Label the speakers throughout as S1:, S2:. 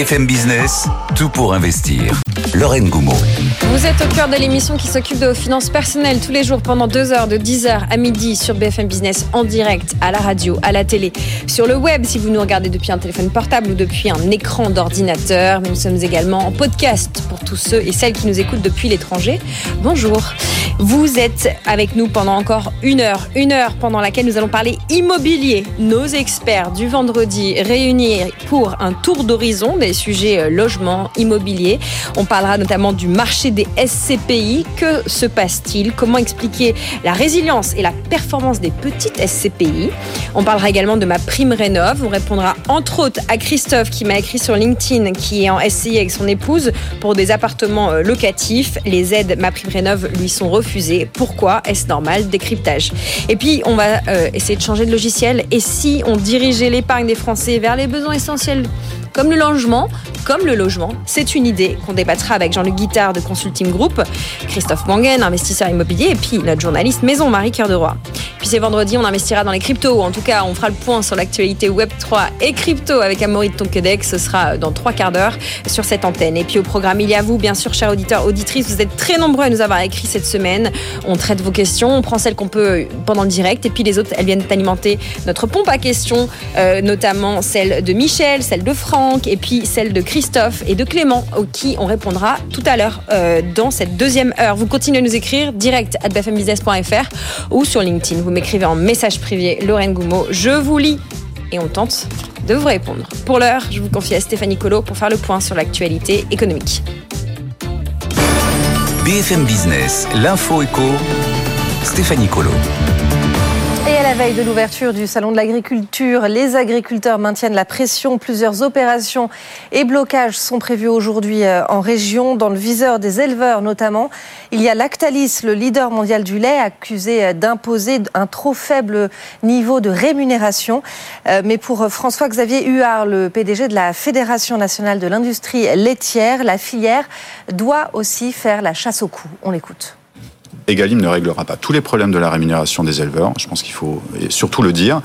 S1: BFM Business, tout pour investir. Lorraine Goumeau.
S2: Vous êtes au cœur de l'émission qui s'occupe de vos finances personnelles tous les jours pendant deux heures, de 10h à midi sur BFM Business en direct, à la radio, à la télé, sur le web si vous nous regardez depuis un téléphone portable ou depuis un écran d'ordinateur. Nous sommes également en podcast pour tous ceux et celles qui nous écoutent depuis l'étranger. Bonjour. Vous êtes avec nous pendant encore une heure, une heure pendant laquelle nous allons parler immobilier. Nos experts du vendredi réunis pour un tour d'horizon des sujets euh, logement, immobilier. On parlera notamment du marché des SCPI. Que se passe-t-il? Comment expliquer la résilience et la performance des petites SCPI On parlera également de ma prime rénov. On répondra entre autres à Christophe qui m'a écrit sur LinkedIn qui est en SCI avec son épouse pour des appartements euh, locatifs. Les aides ma prime rénov lui sont refusées pourquoi Est-ce normal? Décryptage. Et puis, on va euh, essayer de changer de logiciel. Et si on dirigeait l'épargne des Français vers les besoins essentiels comme le logement, comme le logement, c'est une idée qu'on débattra avec Jean-Luc Guittard de Consulting Group, Christophe Mangen, investisseur immobilier, et puis notre journaliste maison Marie Cœur de Roi. Puis c'est vendredi, on investira dans les cryptos. En tout cas, on fera le point sur l'actualité Web3 et crypto avec Amaury de Tonquedec. Ce sera dans trois quarts d'heure sur cette antenne. Et puis au programme, il y a vous, bien sûr, chers auditeurs, auditrices. Vous êtes très nombreux à nous avoir écrit cette semaine. On traite vos questions, on prend celles qu'on peut pendant le direct. Et puis les autres, elles viennent alimenter notre pompe à questions, euh, notamment celle de Michel, celle de Franck, et puis celle de Christophe et de Clément, aux qui on répondra tout à l'heure euh, dans cette deuxième heure. Vous continuez à nous écrire direct à bfmbusiness.fr ou sur LinkedIn vous m'écrivez en message privé Lorraine Goumeau. Je vous lis et on tente de vous répondre. Pour l'heure, je vous confie à Stéphanie Colo pour faire le point sur l'actualité économique.
S1: BFM Business, l'info éco, Stéphanie Colo.
S2: La veille de l'ouverture du Salon de l'agriculture, les agriculteurs maintiennent la pression. Plusieurs opérations et blocages sont prévus aujourd'hui euh, en région, dans le viseur des éleveurs notamment. Il y a Lactalis, le leader mondial du lait, accusé euh, d'imposer un trop faible niveau de rémunération. Euh, mais pour François-Xavier Huard, le PDG de la Fédération nationale de l'industrie laitière, la filière doit aussi faire la chasse au cou. On l'écoute.
S3: Egalim ne réglera pas tous les problèmes de la rémunération des éleveurs, je pense qu'il faut surtout le dire.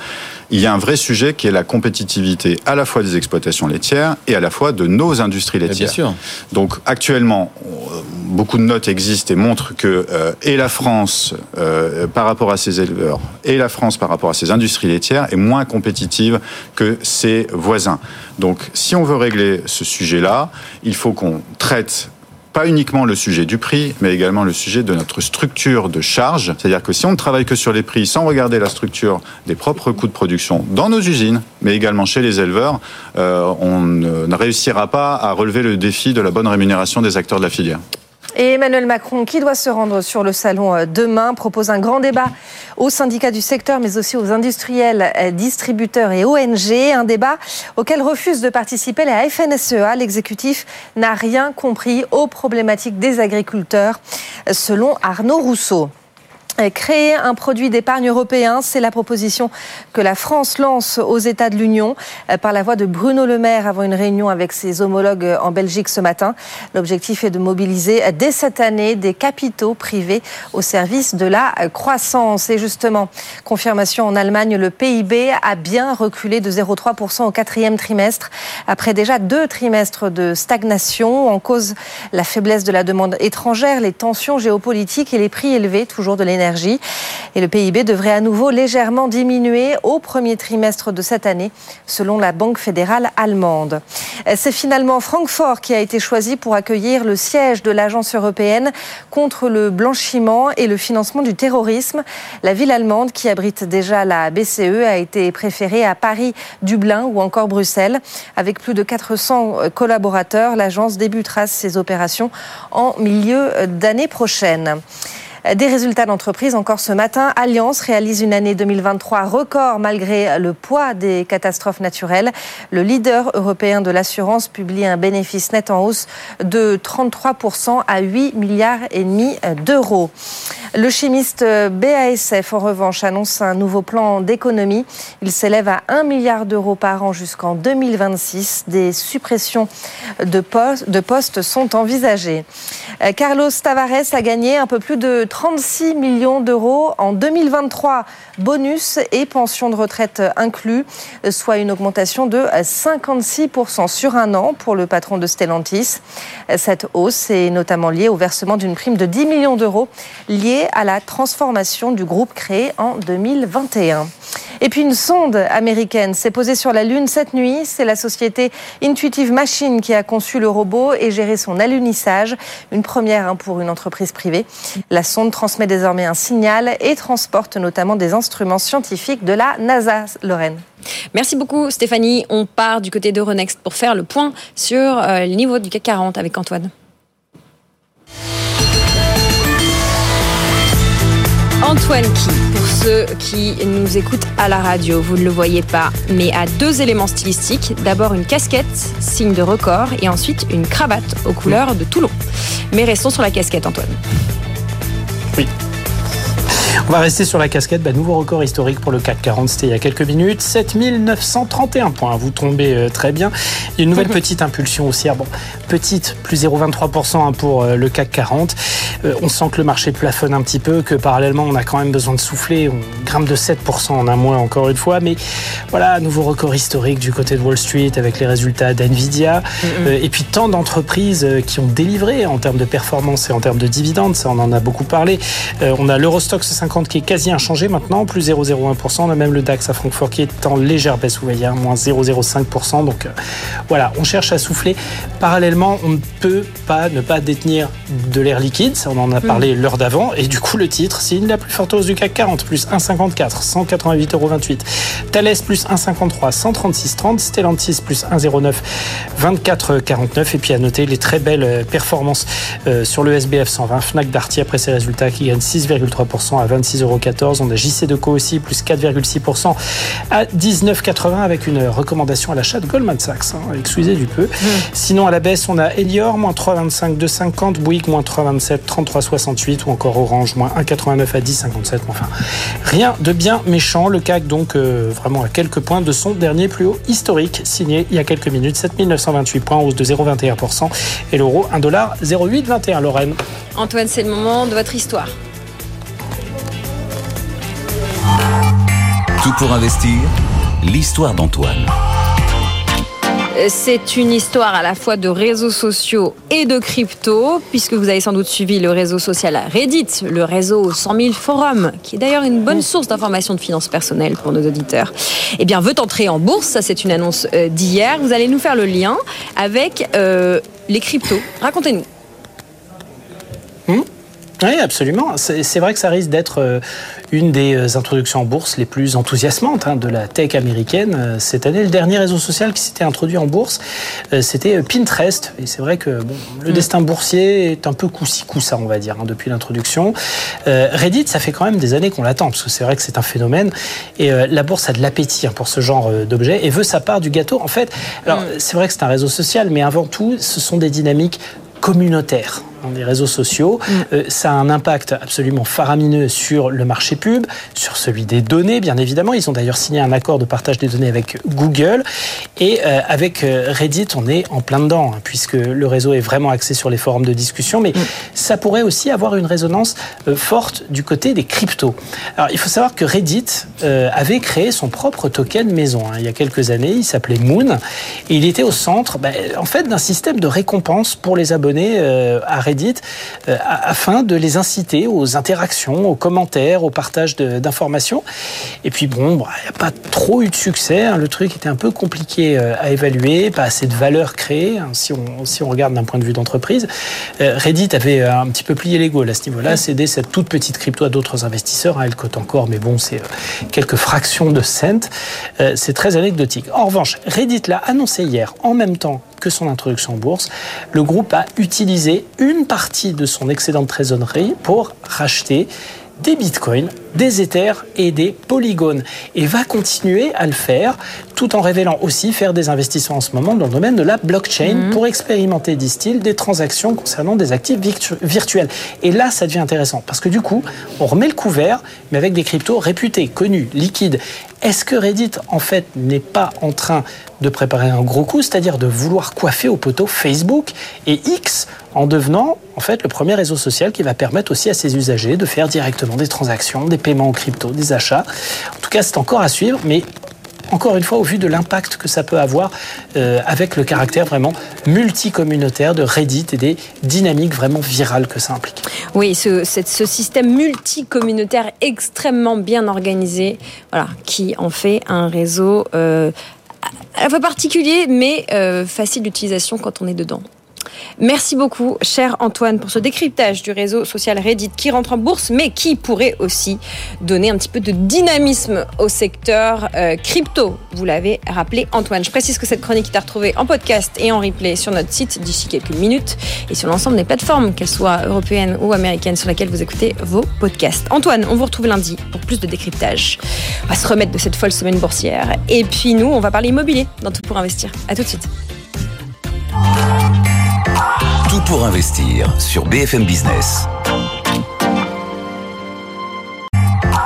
S3: Il y a un vrai sujet qui est la compétitivité à la fois des exploitations laitières et à la fois de nos industries laitières. Bien sûr. Donc actuellement, euh, beaucoup de notes existent et montrent que euh, et la France euh, par rapport à ses éleveurs et la France par rapport à ses industries laitières est moins compétitive que ses voisins. Donc si on veut régler ce sujet-là, il faut qu'on traite pas uniquement le sujet du prix, mais également le sujet de notre structure de charge. C'est-à-dire que si on ne travaille que sur les prix sans regarder la structure des propres coûts de production dans nos usines, mais également chez les éleveurs, euh, on ne réussira pas à relever le défi de la bonne rémunération des acteurs de la filière.
S2: Et Emmanuel Macron, qui doit se rendre sur le salon euh, demain, propose un grand débat aux syndicats du secteur, mais aussi aux industriels, euh, distributeurs et ONG. Un débat auquel refuse de participer la FNSEA. L'exécutif n'a rien compris aux problématiques des agriculteurs, selon Arnaud Rousseau. Créer un produit d'épargne européen, c'est la proposition que la France lance aux États de l'Union euh, par la voix de Bruno Le Maire avant une réunion avec ses homologues en Belgique ce matin. L'objectif est de mobiliser dès cette année des capitaux privés au service de la croissance. Et justement, confirmation en Allemagne, le PIB a bien reculé de 0,3% au quatrième trimestre après déjà deux trimestres de stagnation. En cause la faiblesse de la demande étrangère, les tensions géopolitiques et les prix élevés toujours de l'énergie et le PIB devrait à nouveau légèrement diminuer au premier trimestre de cette année, selon la Banque fédérale allemande. C'est finalement Francfort qui a été choisi pour accueillir le siège de l'Agence européenne contre le blanchiment et le financement du terrorisme. La ville allemande, qui abrite déjà la BCE, a été préférée à Paris, Dublin ou encore Bruxelles. Avec plus de 400 collaborateurs, l'agence débutera ses opérations en milieu d'année prochaine. Des résultats d'entreprise encore ce matin. Alliance réalise une année 2023 record malgré le poids des catastrophes naturelles. Le leader européen de l'assurance publie un bénéfice net en hausse de 33% à 8 milliards et demi d'euros. Le chimiste BASF, en revanche, annonce un nouveau plan d'économie. Il s'élève à 1 milliard d'euros par an jusqu'en 2026. Des suppressions de postes, de postes sont envisagées. Carlos Tavares a gagné un peu plus de
S4: 36 millions d'euros en 2023, bonus et pension de retraite inclus, soit une augmentation de 56% sur un an pour le patron de Stellantis. Cette hausse est notamment liée au versement d'une prime de 10 millions d'euros liée à la transformation du groupe créé en 2021. Et puis une sonde américaine s'est posée sur la Lune cette nuit. C'est la société Intuitive Machine qui a conçu le robot et géré son alunissage. Une première hein, pour une entreprise privée. La sonde transmet désormais un signal et transporte notamment des instruments scientifiques de la NASA, Lorraine.
S2: Merci beaucoup Stéphanie. On part du côté d'Euronext pour faire le point sur euh, le niveau du CAC 40 avec Antoine. Antoine qui, pour ceux qui nous écoutent à la radio, vous ne le voyez pas, mais a deux éléments stylistiques. D'abord une casquette, signe de record, et ensuite une cravate aux couleurs de Toulon. Mais restons sur la casquette, Antoine.
S5: Oui. On va rester sur la casquette. Bah, nouveau record historique pour le CAC 40, c'était il y a quelques minutes. 7931 points. Vous tombez euh, très bien. Il y a une nouvelle petite impulsion haussière. Bon, petite, plus 0,23% hein, pour euh, le CAC 40. Euh, on sent que le marché plafonne un petit peu, que parallèlement, on a quand même besoin de souffler. On grimpe de 7% en un mois, encore une fois. Mais voilà, nouveau record historique du côté de Wall Street avec les résultats d'NVIDIA. et puis tant d'entreprises qui ont délivré en termes de performance et en termes de dividendes. Ça, on en a beaucoup parlé. on a l'Eurostox 50 qui est quasi inchangé maintenant, plus 0,01%. On a même le DAX à Francfort qui est en légère baisse, vous voyez, hein, moins 0,05%. Donc euh, voilà, on cherche à souffler. Parallèlement, on ne peut pas ne pas détenir de l'air liquide, on en a mm. parlé l'heure d'avant, et du coup le titre signe la plus forte hausse du CAC 40, plus 1,54, 188,28 euros. Thales plus 1,53, 136,30, Stellantis plus 1,09, 24,49. Et puis à noter les très belles performances euh, sur le SBF 120, Fnac Darty après ses résultats qui gagne 6,3% à 26,14 On a JC Deco aussi, plus 4,6% à 19,80 avec une recommandation à l'achat de Goldman Sachs. Hein, excusez du peu. Mmh. Sinon, à la baisse, on a Elior, moins 3,25, 2,50. Bouygues, moins 3,27, 33,68. Ou encore Orange, moins 1,89 à 10,57. Enfin, rien de bien méchant. Le CAC, donc, euh, vraiment à quelques points de son dernier plus haut historique, signé il y a quelques minutes, 7928 points, hausse de 0,21%. Et l'euro, 1,0821. Lorraine.
S2: Antoine, c'est le moment de votre histoire.
S1: Tout pour investir, l'histoire d'Antoine.
S2: C'est une histoire à la fois de réseaux sociaux et de crypto, puisque vous avez sans doute suivi le réseau social Reddit, le réseau 100 000 forums, qui est d'ailleurs une bonne source d'informations de finances personnelles pour nos auditeurs. Eh bien, veut entrer en bourse, ça c'est une annonce euh, d'hier. Vous allez nous faire le lien avec euh, les cryptos. Racontez-nous.
S5: Oui, absolument. C'est vrai que ça risque d'être euh, une des euh, introductions en bourse les plus enthousiasmantes hein, de la tech américaine euh, cette année. Le dernier réseau social qui s'était introduit en bourse, c'était Pinterest. Et c'est vrai que le mm. destin boursier est un peu coup-ci, coup-ça, on va dire, hein, depuis l'introduction. Reddit, ça fait quand même des années qu'on l'attend, parce que c'est vrai que c'est un phénomène. Et la bourse a de l'appétit hein, pour ce genre d'objet et veut sa part du gâteau. En fait, alors mm. c'est vrai que c'est un réseau social, mais avant tout, ce sont des dynamiques communautaires des réseaux sociaux. Mm. Euh, ça a un impact absolument faramineux sur le marché pub, sur celui des données, bien évidemment. Ils ont d'ailleurs signé un accord de partage des données avec Google. Et euh, avec euh, Reddit, on est en plein dedans, hein, puisque le réseau est vraiment axé sur les forums de discussion. Mais mm. ça pourrait aussi avoir une résonance forte du côté des cryptos. Alors, il faut savoir que Reddit avait créé son propre token maison hein, il y a quelques années. Il s'appelait Moon. Et il était au centre, bah, en fait, d'un système de récompense pour les abonnés à Reddit euh, afin de les inciter aux interactions, aux commentaires, au partage d'informations. Et puis bon, bah, il n'y a pas trop eu de succès. Hein. Le truc était un peu compliqué euh, à évaluer, pas assez de valeur créée hein, si, on, si on regarde d'un point de vue d'entreprise. Euh, Reddit avait un petit peu plié les à ce niveau-là, cédé cette toute petite crypto à d'autres investisseurs. Hein. Elle cote encore, mais bon, c'est quelques fractions de cent. C'est très anecdotique. En revanche, Reddit l'a annoncé hier en même temps son introduction en bourse, le groupe a utilisé une partie de son excédent de trésorerie pour racheter des bitcoins, des Ethers et des polygones. Et va continuer à le faire tout en révélant aussi faire des investissements en ce moment dans le domaine de la blockchain mhm. pour expérimenter, disent-ils, des transactions concernant des actifs virtuels. Et là, ça devient intéressant parce que du coup, on remet le couvert, mais avec des cryptos réputés, connus, liquides. Est-ce que Reddit, en fait, n'est pas en train de préparer un gros coup, c'est-à-dire de vouloir coiffer au poteau Facebook et X en devenant en fait le premier réseau social qui va permettre aussi à ses usagers de faire directement des transactions, des paiements en crypto, des achats. En tout cas, c'est encore à suivre, mais encore une fois, au vu de l'impact que ça peut avoir euh, avec le caractère vraiment multicommunautaire de Reddit et des dynamiques vraiment virales que ça implique.
S2: Oui, ce, ce système multicommunautaire extrêmement bien organisé, voilà, qui en fait un réseau euh, à la fois particulier, mais euh, facile d'utilisation quand on est dedans. Merci beaucoup, cher Antoine, pour ce décryptage du réseau social Reddit qui rentre en bourse, mais qui pourrait aussi donner un petit peu de dynamisme au secteur euh, crypto. Vous l'avez rappelé, Antoine. Je précise que cette chronique est à retrouver en podcast et en replay sur notre site d'ici quelques minutes et sur l'ensemble des plateformes, qu'elles soient européennes ou américaines, sur lesquelles vous écoutez vos podcasts. Antoine, on vous retrouve lundi pour plus de décryptage. On va se remettre de cette folle semaine boursière. Et puis nous, on va parler immobilier dans Tout pour investir. À tout de suite.
S1: Pour investir sur BFM Business.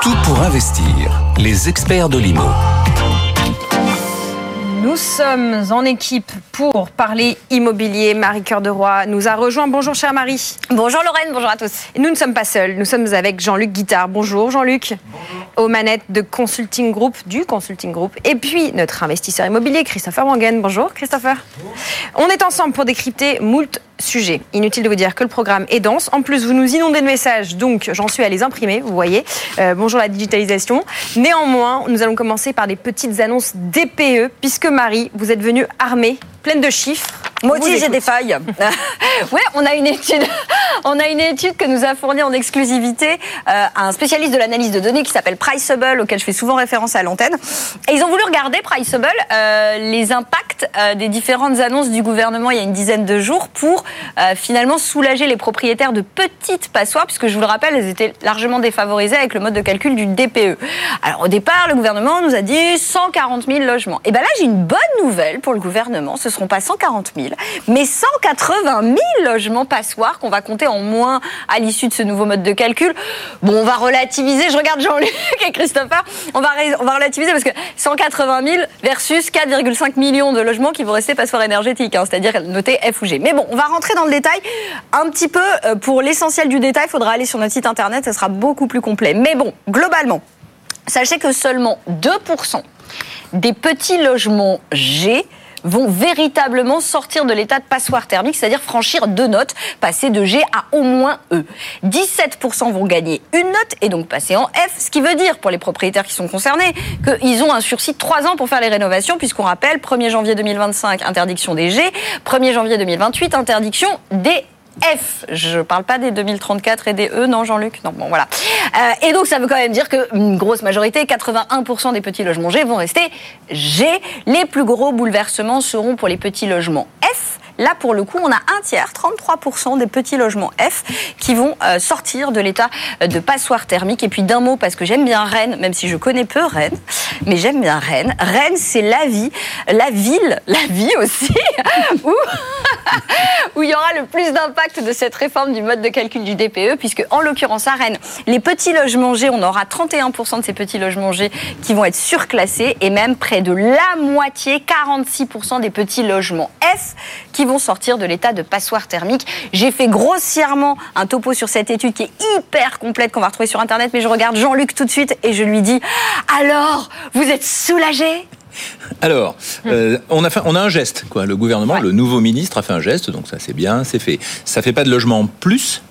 S1: Tout pour investir, les experts de l'IMO.
S2: Nous sommes en équipe pour parler immobilier. Marie Cœur de Roy nous a rejoint. Bonjour, chère Marie.
S6: Bonjour Lorraine, bonjour à tous.
S2: Et nous ne sommes pas seuls. Nous sommes avec Jean-Luc Guittard. Bonjour, Jean-Luc. Aux manettes de Consulting Group, du Consulting Group. Et puis notre investisseur immobilier, Christopher Wangen. Bonjour, Christopher. On est ensemble pour décrypter moult sujets. Inutile de vous dire que le programme est dense. En plus, vous nous inondez de messages, donc j'en suis à les imprimer, vous voyez. Euh, bonjour la digitalisation. Néanmoins, nous allons commencer par des petites annonces DPE, puisque Marie, vous êtes venue armée, pleine de chiffres.
S6: Moi aussi, j'ai des failles. ouais, on a une étude. On a une étude que nous a fournie en exclusivité euh, un spécialiste de l'analyse de données qui s'appelle Priceable, auquel je fais souvent référence à l'antenne. Et ils ont voulu regarder Priceable euh, les impacts euh, des différentes annonces du gouvernement il y a une dizaine de jours pour euh, finalement soulager les propriétaires de petites passoires, puisque je vous le rappelle, elles étaient largement défavorisées avec le mode de calcul du DPE. Alors au départ, le gouvernement nous a dit 140 000 logements. Et bien là, j'ai une bonne nouvelle pour le gouvernement. Ce seront pas 140 000, mais 180 000 logements passoires qu'on va compter en moins à l'issue de ce nouveau mode de calcul. Bon, on va relativiser. Je regarde Jean-Luc et Christopher. On va, relativiser parce que 180 000 versus 4,5 millions de logements qui vont rester passoires énergétiques, hein, c'est-à-dire notés F ou G. Mais bon, on va rentrer dans le détail un petit peu. euh, Pour l'essentiel du détail, il faudra aller sur notre site internet. Ça sera beaucoup plus complet. Mais bon, globalement, sachez que seulement 2% des petits logements G vont véritablement sortir de l'état de passoire thermique, c'est-à-dire franchir deux notes, passer de G à au moins E. 17% vont gagner une note et donc passer en F, ce qui veut dire pour les propriétaires qui sont concernés qu'ils ont un sursis de 3 ans pour faire les rénovations, puisqu'on rappelle 1er janvier 2025, interdiction des G, 1er janvier 2028, interdiction des F. Je parle pas des 2034 et des E, non, Jean-Luc? Non, bon, voilà. Euh, et donc, ça veut quand même dire qu'une grosse majorité, 81% des petits logements G vont rester G. Les plus gros bouleversements seront pour les petits logements F. Là, pour le coup, on a un tiers, 33% des petits logements F qui vont euh, sortir de l'état de passoire thermique. Et puis d'un mot, parce que j'aime bien Rennes, même si je connais peu Rennes, mais j'aime bien Rennes. Rennes, c'est la vie, la ville, la vie aussi, où, il y aura le plus d'impact de cette réforme du mode de calcul du DPE, puisque en l'occurrence à Rennes, les petits logements G, on aura 31% de ces petits logements G qui vont être surclassés, et même près de la moitié, 46% des petits logements F qui vont sortir de l'état de passoire thermique. J'ai fait grossièrement un topo sur cette étude qui est hyper complète qu'on va retrouver sur Internet, mais je regarde Jean-Luc tout de suite et je lui dis Alors, vous êtes soulagé?
S7: Alors, euh, on, a fait, on a un geste, quoi. Le gouvernement,
S6: Ouais.
S7: le nouveau ministre a fait un geste, donc ça c'est bien, c'est fait. Ça fait pas de logements en plus,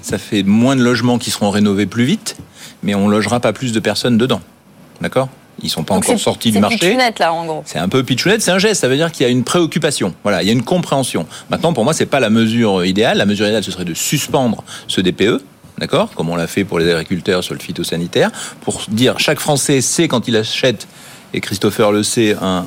S7: ça fait moins de logements qui seront rénovés plus vite, mais on logera pas plus de personnes dedans. D'accord? Ils sont pas
S6: Donc
S7: encore
S6: c'est-
S7: sortis du
S6: c'est
S7: marché.
S6: pitchounette, là, en gros.
S7: C'est un peu pitchounette, c'est un geste, ça veut dire qu'il y a une préoccupation. Voilà, il y a une compréhension. Maintenant, pour moi, c'est pas la mesure idéale. La mesure idéale, ce serait de suspendre ce DPE. D'accord Comme on l'a fait pour les agriculteurs sur le phytosanitaire, pour dire chaque Français sait quand il achète, et Christopher le sait, un,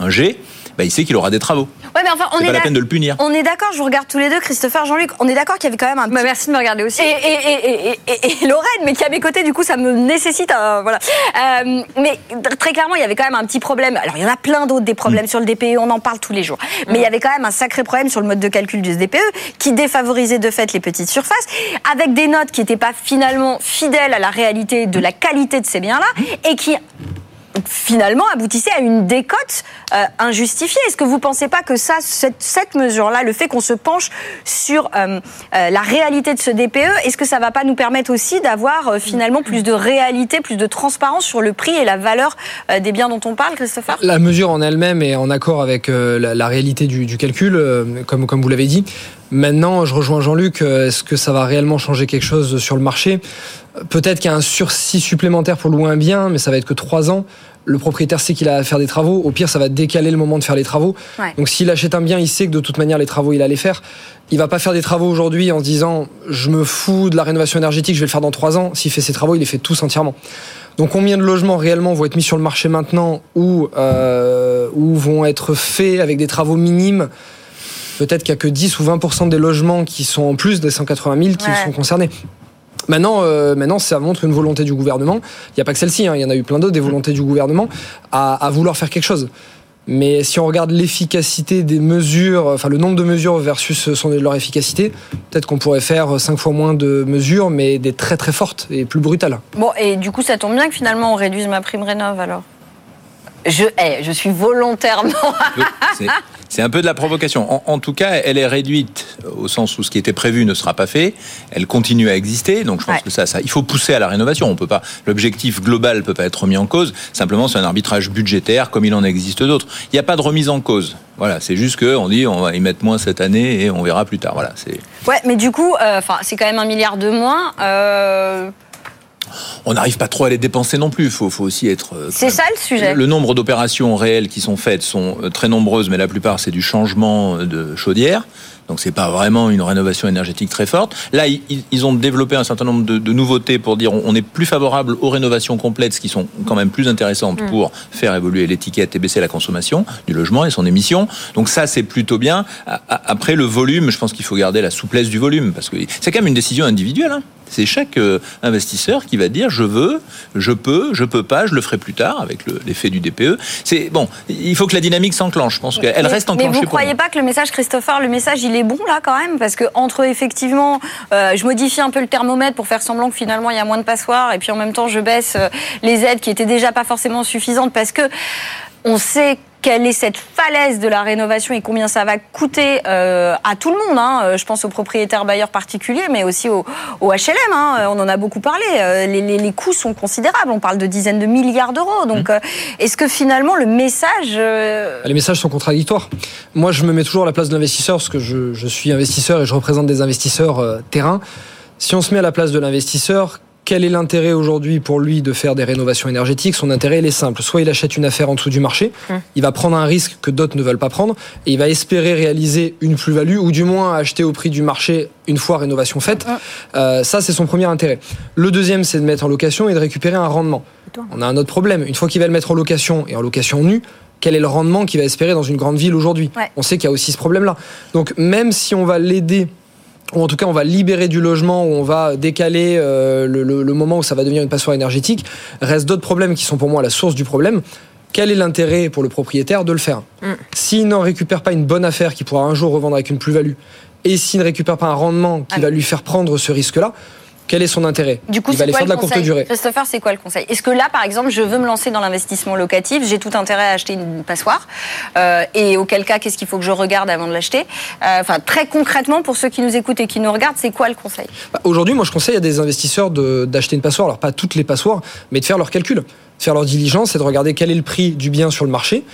S7: un- un G, bah, il sait qu'il aura des travaux.
S6: Ouais, mais enfin, on
S7: C'est
S6: est,
S7: pas la peine de le punir.
S6: On est d'accord, je vous regarde tous les deux, Christopher, Jean-Luc, on est d'accord qu'il y avait quand même un
S2: Bah, merci de me regarder aussi.
S6: Et, et, et, et, et- et Lorraine, mais qui est à mes côtés, du coup, ça me nécessite un. Voilà. Euh, mais très clairement, il y avait quand même un petit problème. Alors, il y en a plein d'autres des problèmes sur le DPE, on en parle tous les jours. Mais il y avait quand même un sacré problème sur le mode de calcul du DPE qui défavorisait de fait les petites surfaces, avec des notes qui n'étaient pas finalement fidèles à la réalité de la qualité de ces biens-là et qui finalement aboutissait à une décote euh, injustifiée. Est-ce que vous ne pensez pas que ça, cette, mesure-là, le fait qu'on se penche sur euh, euh, la réalité de ce DPE, est-ce que ça ne va pas nous permettre aussi d'avoir finalement plus de réalité, plus de transparence sur le prix et la valeur des biens dont on parle, Christopher?
S8: La mesure en elle-même est en accord avec la, réalité du, calcul, comme vous l'avez dit. Maintenant, je rejoins Jean-Luc, est-ce que ça va réellement changer quelque chose sur le marché? Peut-être qu'il y a un sursis supplémentaire pour louer un bien, mais ça va être que trois ans le propriétaire sait qu'il a à faire des travaux. Au pire, ça va décaler le moment de faire les travaux. Donc, s'il achète un bien, il sait que de toute manière, les travaux, il allait faire. Il va pas faire des travaux aujourd'hui en se disant, je me fous de la rénovation énergétique, je vais le faire dans trois ans. S'il fait ses travaux, il les fait tous entièrement. Donc, combien de logements réellement vont être mis sur le marché maintenant ou, euh, ou vont être faits avec des travaux minimes? Peut-être qu'il n'y a que 10 ou 20% des logements qui sont en plus des 180 000 qui sont concernés. Maintenant, euh, maintenant, ça montre une volonté du gouvernement. Il n'y a pas que celle-ci, hein, il y en a eu plein d'autres, des volontés du gouvernement à, vouloir faire quelque chose. Mais si on regarde l'efficacité des mesures, enfin le nombre de mesures versus son, leur efficacité, peut-être qu'on pourrait faire cinq fois moins de mesures, mais des très très fortes et plus brutales.
S6: Bon, et du coup, ça tombe bien que finalement on réduise ma prime rénov alors? Je, je suis volontairement.
S7: C'est un peu de la provocation. En, tout cas, elle est réduite au sens où ce qui était prévu ne sera pas fait. Elle continue à exister. Donc, je pense que ça, ça, il faut pousser à la rénovation. On peut pas, l'objectif global peut pas être remis en cause. Simplement, c'est un arbitrage budgétaire comme il en existe d'autres. Il n'y a pas de remise en cause. Voilà, c'est juste qu'on dit on va y mettre moins cette année et on verra plus tard. Voilà, c'est.
S6: Ouais, mais du coup, euh, enfin, c'est quand même un milliard de moins. Euh
S7: on n'arrive pas trop à les dépenser non plus. Il faut, aussi être.
S6: Euh, c'est ça le sujet.
S7: Le nombre d'opérations réelles qui sont faites sont euh, très nombreuses, mais la plupart c'est du changement de chaudière. Donc c'est pas vraiment une rénovation énergétique très forte. Là, ils, ont développé un certain nombre de, nouveautés pour dire on est plus favorable aux rénovations complètes, ce qui sont quand même plus intéressantes mm. pour faire évoluer l'étiquette et baisser la consommation du logement et son émission. Donc ça, c'est plutôt bien. Après le volume, je pense qu'il faut garder la souplesse du volume parce que c'est quand même une décision individuelle. Hein. C'est chaque euh, investisseur qui va dire je veux, je peux, je peux pas, je le ferai plus tard avec l'effet du DPE. C'est bon, il faut que la dynamique s'enclenche. Je pense qu'elle reste enclenchée.
S6: Mais vous ne croyez pas que le message, Christopher, le message, il est bon là quand même? Parce que entre effectivement, euh, je modifie un peu le thermomètre pour faire semblant que finalement il y a moins de passoires, et puis en même temps je baisse euh, les aides qui étaient déjà pas forcément suffisantes parce que on sait quelle est cette falaise de la rénovation et combien ça va coûter euh, à tout le monde. Hein. Euh, je pense aux propriétaires bailleurs particuliers, mais aussi aux, HLM. Hein. Euh, on en a beaucoup parlé. Les, coûts sont considérables. On parle de dizaines de milliards d'euros. Donc, mmh. est-ce que finalement le message...
S8: Les messages sont contradictoires. Moi, je me mets toujours à la place de l'investisseur, parce que je, je, suis investisseur et je représente des investisseurs terrain. Si on se met à la place de l'investisseur, quel est l'intérêt aujourd'hui pour lui de faire des rénovations énergétiques? Son intérêt, il est simple. Soit il achète une affaire en dessous du marché, hum. il va prendre un risque que d'autres ne veulent pas prendre, et il va espérer réaliser une plus-value, ou du moins acheter au prix du marché une fois rénovation faite. Hum. Euh, ça, c'est son premier intérêt. Le deuxième, c'est de mettre en location et de récupérer un rendement. On a un autre problème. Une fois qu'il va le mettre en location, et en location nue, quel est le rendement qu'il va espérer dans une grande ville aujourd'hui? On sait qu'il y a aussi ce problème-là. Donc même si on va l'aider ou en tout cas on va libérer du logement, ou on va décaler euh, le, moment où ça va devenir une passoire énergétique, reste d'autres problèmes qui sont pour moi la source du problème. Quel est l'intérêt pour le propriétaire de le faire mm. S'il n'en récupère pas une bonne affaire qui pourra un jour revendre avec une plus-value, et s'il ne récupère pas un rendement qui va lui faire prendre ce risque-là, quel est son intérêt
S6: Du coup,
S8: il va aller faire de la courte durée.
S6: Christopher, c'est quoi le conseil Est-ce que là, par exemple, je veux me lancer dans l'investissement locatif, j'ai tout intérêt à acheter une passoire, euh, et auquel cas, qu'est-ce qu'il faut que je regarde avant de l'acheter euh, Enfin, très concrètement, pour ceux qui nous écoutent et qui nous regardent, c'est quoi le conseil
S8: bah, Aujourd'hui, moi, je conseille à des investisseurs d'acheter une passoire. Alors, pas toutes les passoires, mais de faire leurs calculs faire leur diligence et de regarder quel est le prix du bien sur le marché.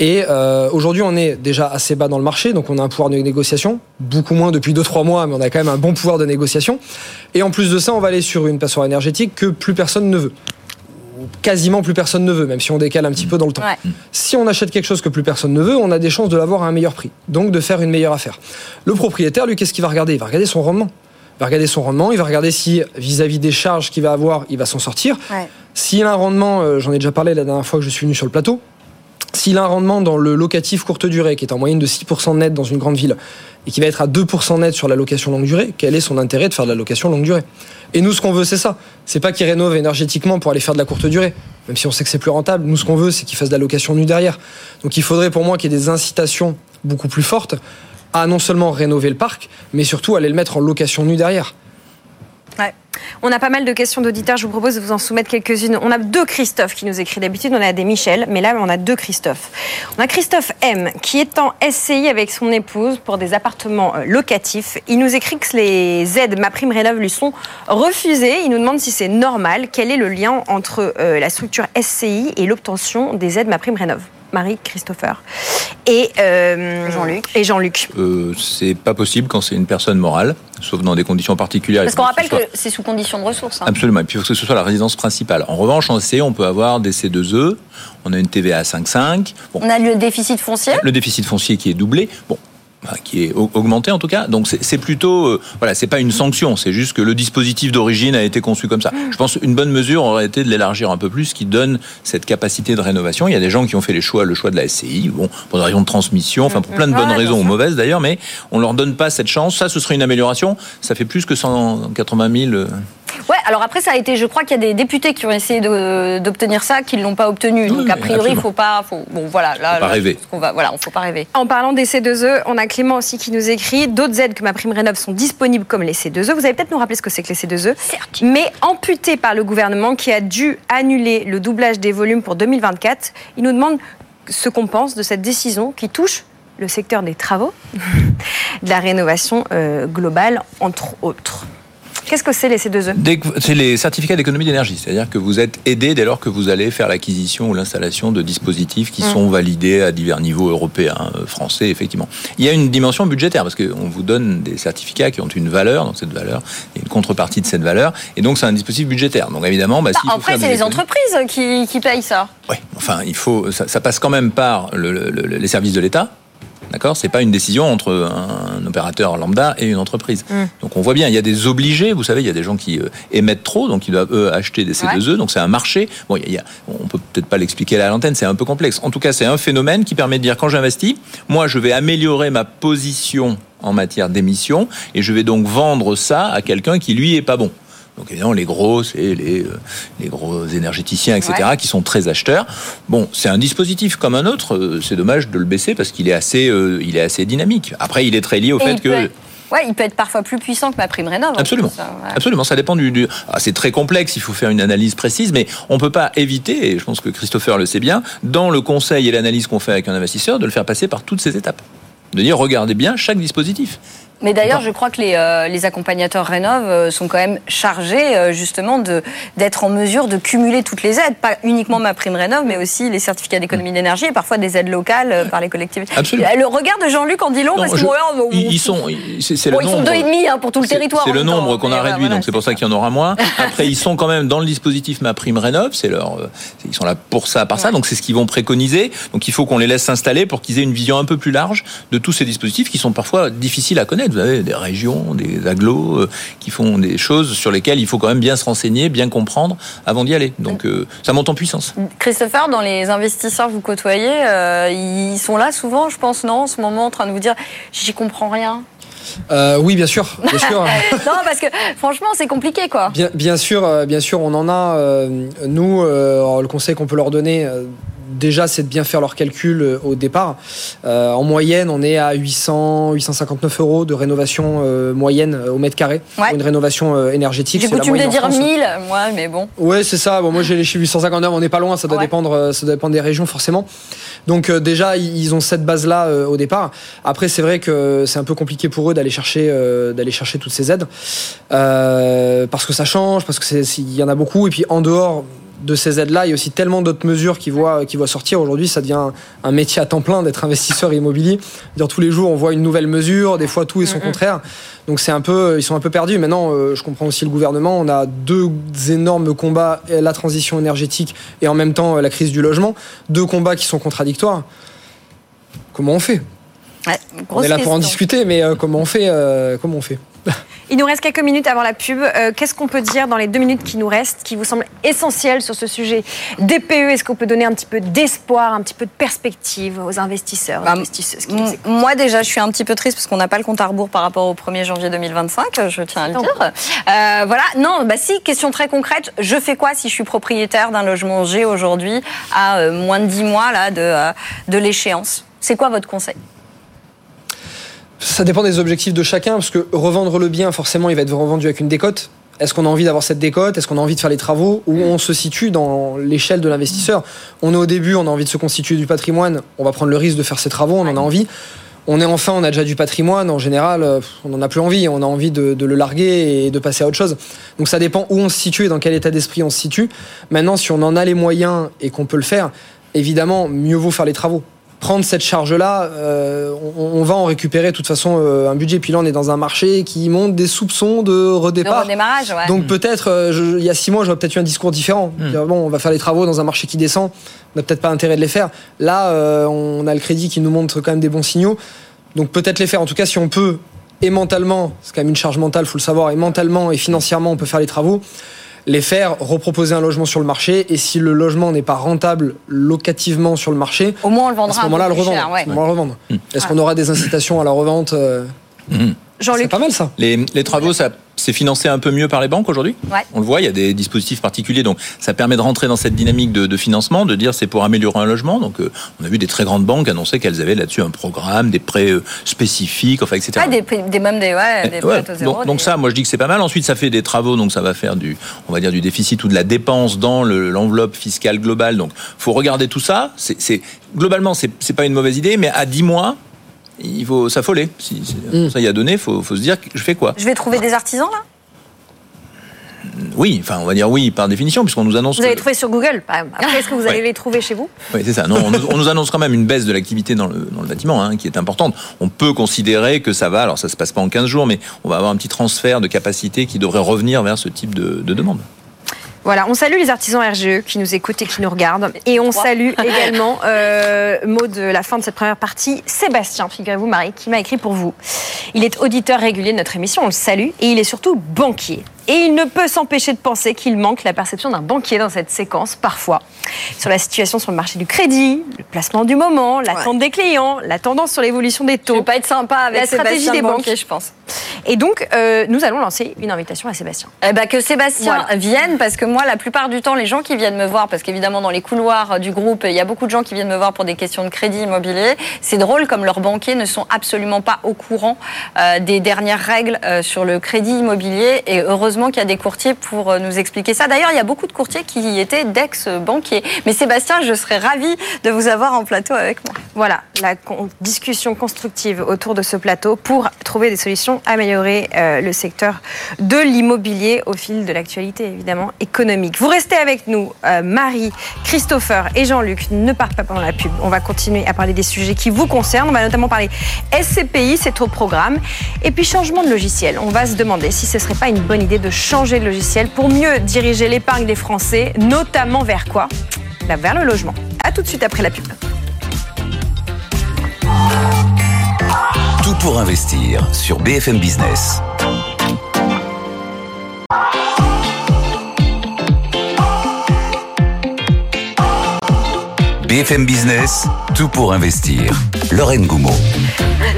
S8: Et euh, aujourd'hui, on est déjà assez bas dans le marché, donc on a un pouvoir de négociation, beaucoup moins depuis 2-3 mois, mais on a quand même un bon pouvoir de négociation. Et en plus de ça, on va aller sur une passoire énergétique que plus personne ne veut quasiment plus personne ne veut, même si on décale un petit peu dans le temps. Si on achète quelque chose que plus personne ne veut, on a des chances de l'avoir à un meilleur prix, donc de faire une meilleure affaire. Le propriétaire, lui, qu'est-ce qu'il va regarder? Il va regarder son rendement. Il va regarder son rendement, il va regarder si vis-à-vis des charges qu'il va avoir, il va s'en sortir. S'il a un rendement, euh, j'en ai déjà parlé la dernière fois que je suis venu sur le plateau, s'il a un rendement dans le locatif courte durée, qui est en moyenne de 6% net dans une grande ville, et qui va être à 2% net sur la location longue durée, quel est son intérêt de faire de la location longue durée? Et nous, ce qu'on veut, c'est ça. C'est pas qu'il rénove énergétiquement pour aller faire de la courte durée, même si on sait que c'est plus rentable. Nous, ce qu'on veut, c'est qu'il fasse de la location nue derrière. Donc il faudrait pour moi qu'il y ait des incitations beaucoup plus fortes à non seulement rénover le parc, mais surtout aller le mettre en location nue derrière.
S2: On a pas mal de questions d'auditeurs. Je vous propose de vous en soumettre quelques-unes. On a deux Christophe qui nous écrit. D'habitude, on a des Michel, mais là, on a deux Christophe. On a Christophe M qui est en SCI avec son épouse pour des appartements euh, locatifs. Il nous écrit que les aides Ma Prime Rénov lui sont refusées. Il nous demande si c'est normal. Quel est le lien entre euh, la structure SCI et l'obtention des aides Ma Prime Rénov? Marie Christopher et euh,
S6: Jean-Luc.
S2: Et Jean-Luc.
S7: Euh, c'est pas possible quand c'est une personne morale, sauf dans des conditions particulières.
S6: Parce qu'on
S7: que ce
S6: rappelle
S7: soit-
S6: que c'est sous condition de ressources. hein.
S7: Absolument. Et puis, il faut que ce soit la résidence principale. En revanche, en C, on peut avoir des C2E, on a une TVA à 5,5. Bon,
S6: On a le déficit foncier.
S7: le déficit foncier qui est doublé. Bon. Qui est au- augmenté en tout cas. Donc c'est plutôt, euh, voilà, c'est pas une sanction, c'est juste que le dispositif d'origine a été conçu comme ça. Je pense une bonne mesure aurait été de l'élargir un peu plus, qui donne cette capacité de rénovation. Il y a des gens qui ont fait les choix, le choix de la SCI, bon, pour des raisons de transmission, enfin pour plein de bonnes
S6: Ouais, bien
S7: raisons ou mauvaises d'ailleurs, mais on leur donne pas cette chance. Ça, ce serait une amélioration. Ça fait plus que 180 000.
S6: Ouais, alors après, ça a été, je crois qu'il y a des députés qui ont essayé d'obtenir ça, qui ne l'ont pas obtenu. Donc, a priori, il faut pas. Faut, bon, voilà, là.
S7: Faut pas
S6: là,
S7: rêver.
S6: je pense qu'on Va, voilà, on faut pas rêver.
S2: En parlant des C2E, on a Clément aussi qui nous écrit d'autres aides que ma prime rénov sont disponibles comme les C2E. Vous allez peut-être nous rappeler ce que c'est que les C2E, mais amputées par le gouvernement qui a dû annuler le doublage des volumes pour 2024. Il nous demande ce qu'on pense de cette décision qui touche le secteur des travaux, de la rénovation euh, globale, entre autres. Qu'est-ce que c'est les C2E
S7: Dès que- C'est les certificats d'économie d'énergie, c'est-à-dire que vous êtes aidé dès lors que vous allez faire l'acquisition ou l'installation de dispositifs qui sont validés à divers niveaux européens, euh, français, effectivement. Il y a une dimension budgétaire parce qu'on vous donne des certificats qui ont une valeur, donc cette valeur, il y a une contrepartie de cette valeur, et donc c'est un dispositif budgétaire. Donc évidemment, bah,
S6: après,
S7: faire
S6: c'est
S7: des
S6: les entreprises qui, qui payent ça.
S7: Ouais, enfin, il faut, ça, ça passe quand même par le- le- le- les services de l'État. D'accord? C'est pas une décision entre un, opérateur lambda et une entreprise. Donc on voit bien, il y a des obligés. Vous savez, il y a des gens qui euh, émettent trop, donc ils doivent eux acheter des C2E. Donc c'est un marché. Bon, il y a- il y a- on peut peut-être pas l'expliquer à l'antenne, c'est un peu complexe. En tout cas, c'est un phénomène qui permet de dire quand j'investis, moi je vais améliorer ma position en matière d'émissions et je vais donc vendre ça à quelqu'un qui lui est pas bon. Donc évidemment, les gros, c'est les, euh, les gros énergéticiens, etc.,
S6: Ouais.
S7: qui sont très acheteurs. Bon, c'est un dispositif comme un autre. euh, C'est dommage de le baisser parce qu'il est assez, euh, il est assez dynamique. Après, il est très lié au
S6: Et
S7: fait que.
S6: peut Ouais, il peut être parfois plus puissant que ma prime rénov. en
S7: Absolument.
S6: ça, ouais.
S7: Absolument, ça dépend du. du- Ah, c'est très complexe, il faut faire une analyse précise, mais on peut pas éviter, et je pense que Christopher le sait bien, dans le conseil et l'analyse qu'on fait avec un investisseur, de le faire passer par toutes ces étapes. De dire, regardez bien chaque dispositif.
S6: Mais d'ailleurs, je crois que les, euh, les accompagnateurs Rénov euh, sont quand même chargés euh, justement d'être en mesure de cumuler toutes les aides, pas uniquement ma prime Rénov, mais aussi les certificats d'économie d'énergie et parfois des aides locales par les collectivités.
S7: Absolument.
S6: Le regard de Jean-Luc en dit long
S7: Non,
S6: parce
S7: je-
S6: on-
S7: ils, ils sont, ils- c'est c'est
S6: Bon,
S7: le
S6: ils sont deux et demi hein, pour tout le territoire.
S7: C'est le nombre qu'on a réduit,
S6: voilà,
S7: donc c'est pour ça qu'il y en aura moins. Après, ils sont quand même dans le dispositif Ma Prime Rénov, c'est leur, ils sont là pour ça, par ça, donc c'est ce qu'ils vont préconiser. Donc il faut qu'on les laisse s'installer pour qu'ils aient une vision un peu plus large de tous ces dispositifs qui sont parfois difficiles à connaître. Vous avez des régions, des agglos euh, qui font des choses sur lesquelles il faut quand même bien se renseigner, bien comprendre avant d'y aller. Donc euh, ça monte en puissance.
S6: Christopher, dans les investisseurs que vous côtoyez, euh, ils sont là souvent, je pense, non, en ce moment, en train de vous dire j'y comprends rien.
S8: Euh, oui, bien sûr, bien sûr.
S6: non, parce que franchement, c'est compliqué, quoi.
S8: Bien, bien sûr, bien sûr, on en a. euh, nous, euh, le conseil qu'on peut leur donner, euh, déjà, c'est de bien faire leurs calculs euh, au départ. Euh, en moyenne, on est à 800, 859 euros de rénovation euh, moyenne au mètre carré
S6: Ouais.
S8: pour une rénovation euh, énergétique.
S6: J'ai coutume de dire
S8: France.
S6: 1000, moi, mais bon.
S8: Ouais, c'est ça. Bon, moi, j'ai les chiffres 859, on n'est pas loin. Ça doit
S6: Ouais.
S8: dépendre, ça doit dépendre des régions forcément. Donc déjà, ils ont cette base-là au départ. Après, c'est vrai que c'est un peu compliqué pour eux d'aller chercher, d'aller chercher toutes ces aides parce que ça change, parce que c'est, il y en a beaucoup. Et puis en dehors de ces aides-là, il y a aussi tellement d'autres mesures qui voient, qui voient sortir. Aujourd'hui, ça devient un, métier à temps plein d'être investisseur immobilier. Dire tous les jours, on voit une nouvelle mesure. Des fois, tout et son contraire. Donc c'est un peu, ils sont un peu perdus. Maintenant, euh, je comprends aussi le gouvernement. On a deux énormes combats euh, la transition énergétique et en même temps euh, la crise du logement. Deux combats qui sont contradictoires. Comment on fait?
S6: Ouais,
S8: On est là pour en discuter, mais comment on fait Comment on fait?
S2: Il nous reste quelques minutes avant la pub. Euh, Qu'est-ce qu'on peut dire dans les deux minutes qui nous restent, qui vous semble essentiel sur ce sujet DPE Est-ce qu'on peut donner un petit peu d'espoir, un petit peu de perspective aux investisseurs,
S6: Bah,
S2: investisseuses qui
S6: Moi déjà, je suis un petit peu triste parce qu'on n'a pas le compte à rebours par rapport au 1er janvier 2025, euh, je tiens à le dire. Euh, voilà, non, bah si, question très concrète, je fais quoi si je suis propriétaire d'un logement G aujourd'hui à euh, moins de 10 mois là, de, de l'échéance? C'est quoi votre conseil?
S8: Ça dépend des objectifs de chacun, parce que revendre le bien, forcément, il va être revendu avec une décote. est-ce qu'on a envie d'avoir cette décote? Est-ce qu'on a envie de faire les travaux? Où on se situe dans l'échelle de l'investisseur. On est au début, on a envie de se constituer du patrimoine, on va prendre le risque de faire ces travaux, on en a envie. On est enfin, on a déjà du patrimoine, en général, on n'en a plus envie, on a envie de, de, le larguer et de passer à autre chose. Donc ça dépend où on se situe et dans quel état d'esprit on se situe. Maintenant, si on en a les moyens et qu'on peut le faire, évidemment, mieux vaut faire les travaux prendre cette charge-là, euh, on, va en récupérer de toute façon euh, un budget. Puis là, on est dans un marché qui monte des soupçons de redépart.
S6: De redémarrage, ouais.
S8: Donc peut-être, euh, il y a six mois, j'aurais peut-être eu un discours différent. Hmm. Bon, on va faire les travaux dans un marché qui descend, on n'a peut-être pas intérêt de les faire. Là, on a le crédit qui nous montre quand même des bons signaux. Donc peut-être les faire. En tout cas, si on peut, et mentalement, c'est quand même une charge mentale, faut le savoir, et mentalement et financièrement, on peut faire les travaux les faire, reproposer un logement sur le marché. Et si le logement n'est pas rentable locativement sur le marché,
S6: au moins on le vendra.
S8: À ce moment-là, le revendre. Est-ce qu'on aura des incitations à la revente euh,
S6: mmh.
S8: C'est pas mal ça.
S7: Les, les travaux, ça c'est financé un peu mieux par les banques aujourd'hui. On le voit, il y a des dispositifs particuliers, donc ça permet de rentrer dans cette dynamique de, financement, de dire c'est pour améliorer un logement. Donc euh, on a vu des très grandes banques annoncer qu'elles avaient là-dessus un programme, des prêts euh, spécifiques, enfin etc.
S6: des, des même des, ouais, des prêts
S7: zéro, Donc, ça, moi je dis que c'est pas mal. Ensuite, ça fait des travaux, donc ça va faire du, on va dire du déficit ou de la dépense dans l'enveloppe fiscale globale. Donc faut regarder tout ça. C'est globalement c'est pas une mauvaise idée, mais à 10 mois il faut s'affoler. Si, mm. ça y a donné, il faut, faut, se dire je fais quoi
S6: Je vais trouver des artisans là?
S7: Oui, enfin on va dire oui par définition puisqu'on nous annonce.
S6: Vous avez trouvé sur Google. Après, est-ce que vous allez les trouver chez vous?
S7: Oui, c'est ça. Non, on, nous, annonce quand même une baisse de l'activité dans le, dans le bâtiment hein, qui est importante. On peut considérer que ça va. Alors ça se passe pas en 15 jours, mais on va avoir un petit transfert de capacité qui devrait revenir vers ce type de, de demande.
S2: Voilà, on salue les artisans RGE qui nous écoutent et qui nous regardent. Et on salue également, euh, mot de la fin de cette première partie, Sébastien, figurez-vous Marie, qui m'a écrit pour vous. Il est auditeur régulier de notre émission, on le salue, et il est surtout banquier. Et il ne peut s'empêcher de penser qu'il manque la perception d'un banquier dans cette séquence, parfois, sur la situation sur le marché du crédit, le placement du moment, l'attente des clients, la tendance sur l'évolution des taux.
S6: Je vais pas être sympa avec
S2: la stratégie des banques,
S6: je pense.
S2: Et donc, euh, nous allons lancer une invitation à Sébastien.
S6: Eh ben, que Sébastien vienne, parce que moi, la plupart du temps, les gens qui viennent me voir, parce qu'évidemment, dans les couloirs du groupe, il y a beaucoup de gens qui viennent me voir pour des questions de crédit immobilier. C'est drôle, comme leurs banquiers ne sont absolument pas au courant euh, des dernières règles euh, sur le crédit immobilier. Et heureusement qu'il y a des courtiers pour euh, nous expliquer ça. D'ailleurs, il y a beaucoup de courtiers qui étaient d'ex-banquiers. Mais Sébastien, je serais ravie de vous avoir en plateau avec moi.
S2: Voilà, la discussion constructive autour de ce plateau pour trouver des solutions, améliorer euh, le secteur de l'immobilier au fil de l'actualité, évidemment, économique. Vous restez avec nous, euh, Marie, Christopher et Jean-Luc. Ne partez pas pendant la pub. On va continuer à parler des sujets qui vous concernent. On va notamment parler SCPI, c'est au programme. Et puis changement de logiciel. On va se demander si ce serait pas une bonne idée de changer de logiciel pour mieux diriger l'épargne des Français, notamment vers quoi? Bah, Vers le logement. A tout de suite après la pub.
S1: Tout pour investir sur BFM Business. BFM Business, tout pour investir. Lorraine Goumeau.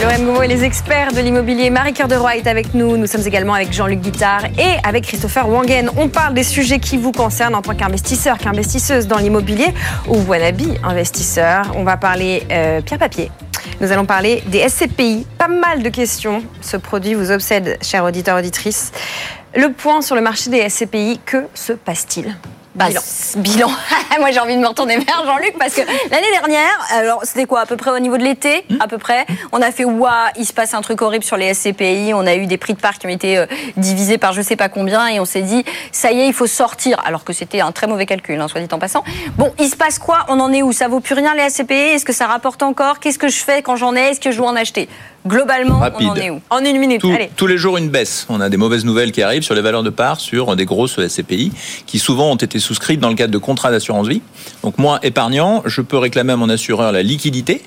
S2: Lorraine Goumeau et les experts de l'immobilier. Marie-Cœur de Roy est avec nous. Nous sommes également avec Jean-Luc Guittard et avec Christopher Wangen. On parle des sujets qui vous concernent en tant qu'investisseur, qu'investisseuse dans l'immobilier ou wannabe investisseur. On va parler euh, pierre papier. Nous allons parler des SCPI. Pas mal de questions. Ce produit vous obsède, chers auditeurs, auditrices. Le point sur le marché des SCPI, que se passe-t-il?
S6: Bah, bilan. Moi, j'ai envie de me retourner vers Jean-Luc parce que l'année dernière, alors c'était quoi à peu près au niveau de l'été, hmm. à peu près. On a fait ouah, il se passe un truc horrible sur les SCPI. On a eu des prix de part qui ont été euh, divisés par je sais pas combien et on s'est dit ça y est, il faut sortir. Alors que c'était un très mauvais calcul, hein, soit dit en passant. Bon, il se passe quoi On en est où Ça vaut plus rien les SCPI Est-ce que ça rapporte encore Qu'est-ce que je fais quand j'en ai Est-ce que je dois en acheter? Globalement, on en est où?
S2: En une minute. Allez.
S7: Tous les jours, une baisse. On a des mauvaises nouvelles qui arrivent sur les valeurs de part sur des grosses SCPI qui souvent ont été souscrites dans le cadre de contrats d'assurance vie. Donc moi, épargnant, je peux réclamer à mon assureur la liquidité.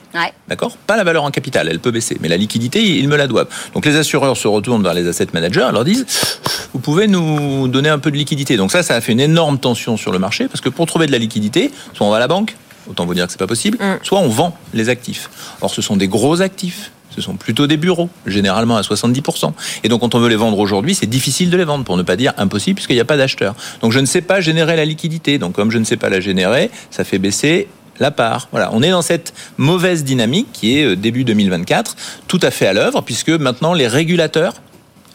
S7: D'accord? Pas la valeur en capital, elle peut baisser. Mais la liquidité, ils me la doivent. Donc les assureurs se retournent vers les asset managers leur disent vous pouvez nous donner un peu de liquidité. Donc ça, ça a fait une énorme tension sur le marché parce que pour trouver de la liquidité, soit on va à la banque, autant vous dire que c'est pas possible, mm. soit on vend les actifs. Or, ce sont des gros actifs ce sont plutôt des bureaux, généralement à 70%. Et donc quand on veut les vendre aujourd'hui, c'est difficile de les vendre, pour ne pas dire impossible, puisqu'il n'y a pas d'acheteurs. Donc je ne sais pas générer la liquidité. Donc comme je ne sais pas la générer, ça fait baisser la part. Voilà, on est dans cette mauvaise dynamique qui est euh, début 2024, tout à fait à l'œuvre, puisque maintenant les régulateurs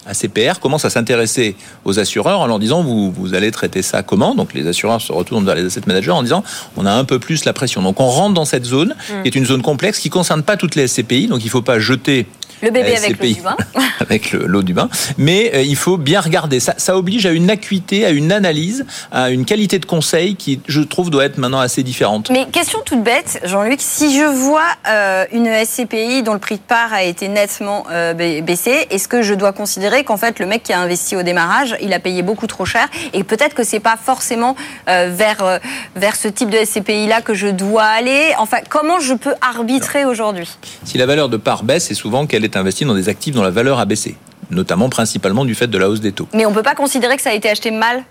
S7: ACPR commencent à s'intéresser aux assureurs en leur disant vous, vous allez traiter ça comment? Donc les assureurs se retournent vers les asset managers en disant on a un peu plus la pression. Donc on rentre dans cette zone
S6: Mm.
S7: qui est une zone complexe qui concerne pas toutes les SCPI, donc il ne faut pas jeter
S6: Le bébé
S7: la
S6: avec l'eau du vin.
S7: avec le- l'eau du bain. Mais euh, il faut bien regarder. Ça, ça oblige à une acuité, à une analyse, à une qualité de conseil qui, je trouve, doit être maintenant assez différente.
S6: Mais question toute bête, Jean-Luc, si je vois euh, une SCPI dont le prix de part a été nettement euh, ba- baissé, est-ce que je dois considérer qu'en fait le mec qui a investi au démarrage, il a payé beaucoup trop cher et peut-être que c'est pas forcément euh, vers euh, vers ce type de SCPI là que je dois aller? Enfin, comment je peux arbitrer aujourd'hui?
S7: Si la valeur de part baisse, c'est souvent qu'elle est investie dans des actifs dont la valeur a baissé, notamment principalement du fait de la hausse des taux.
S6: Mais on peut pas considérer que ça a été acheté mal?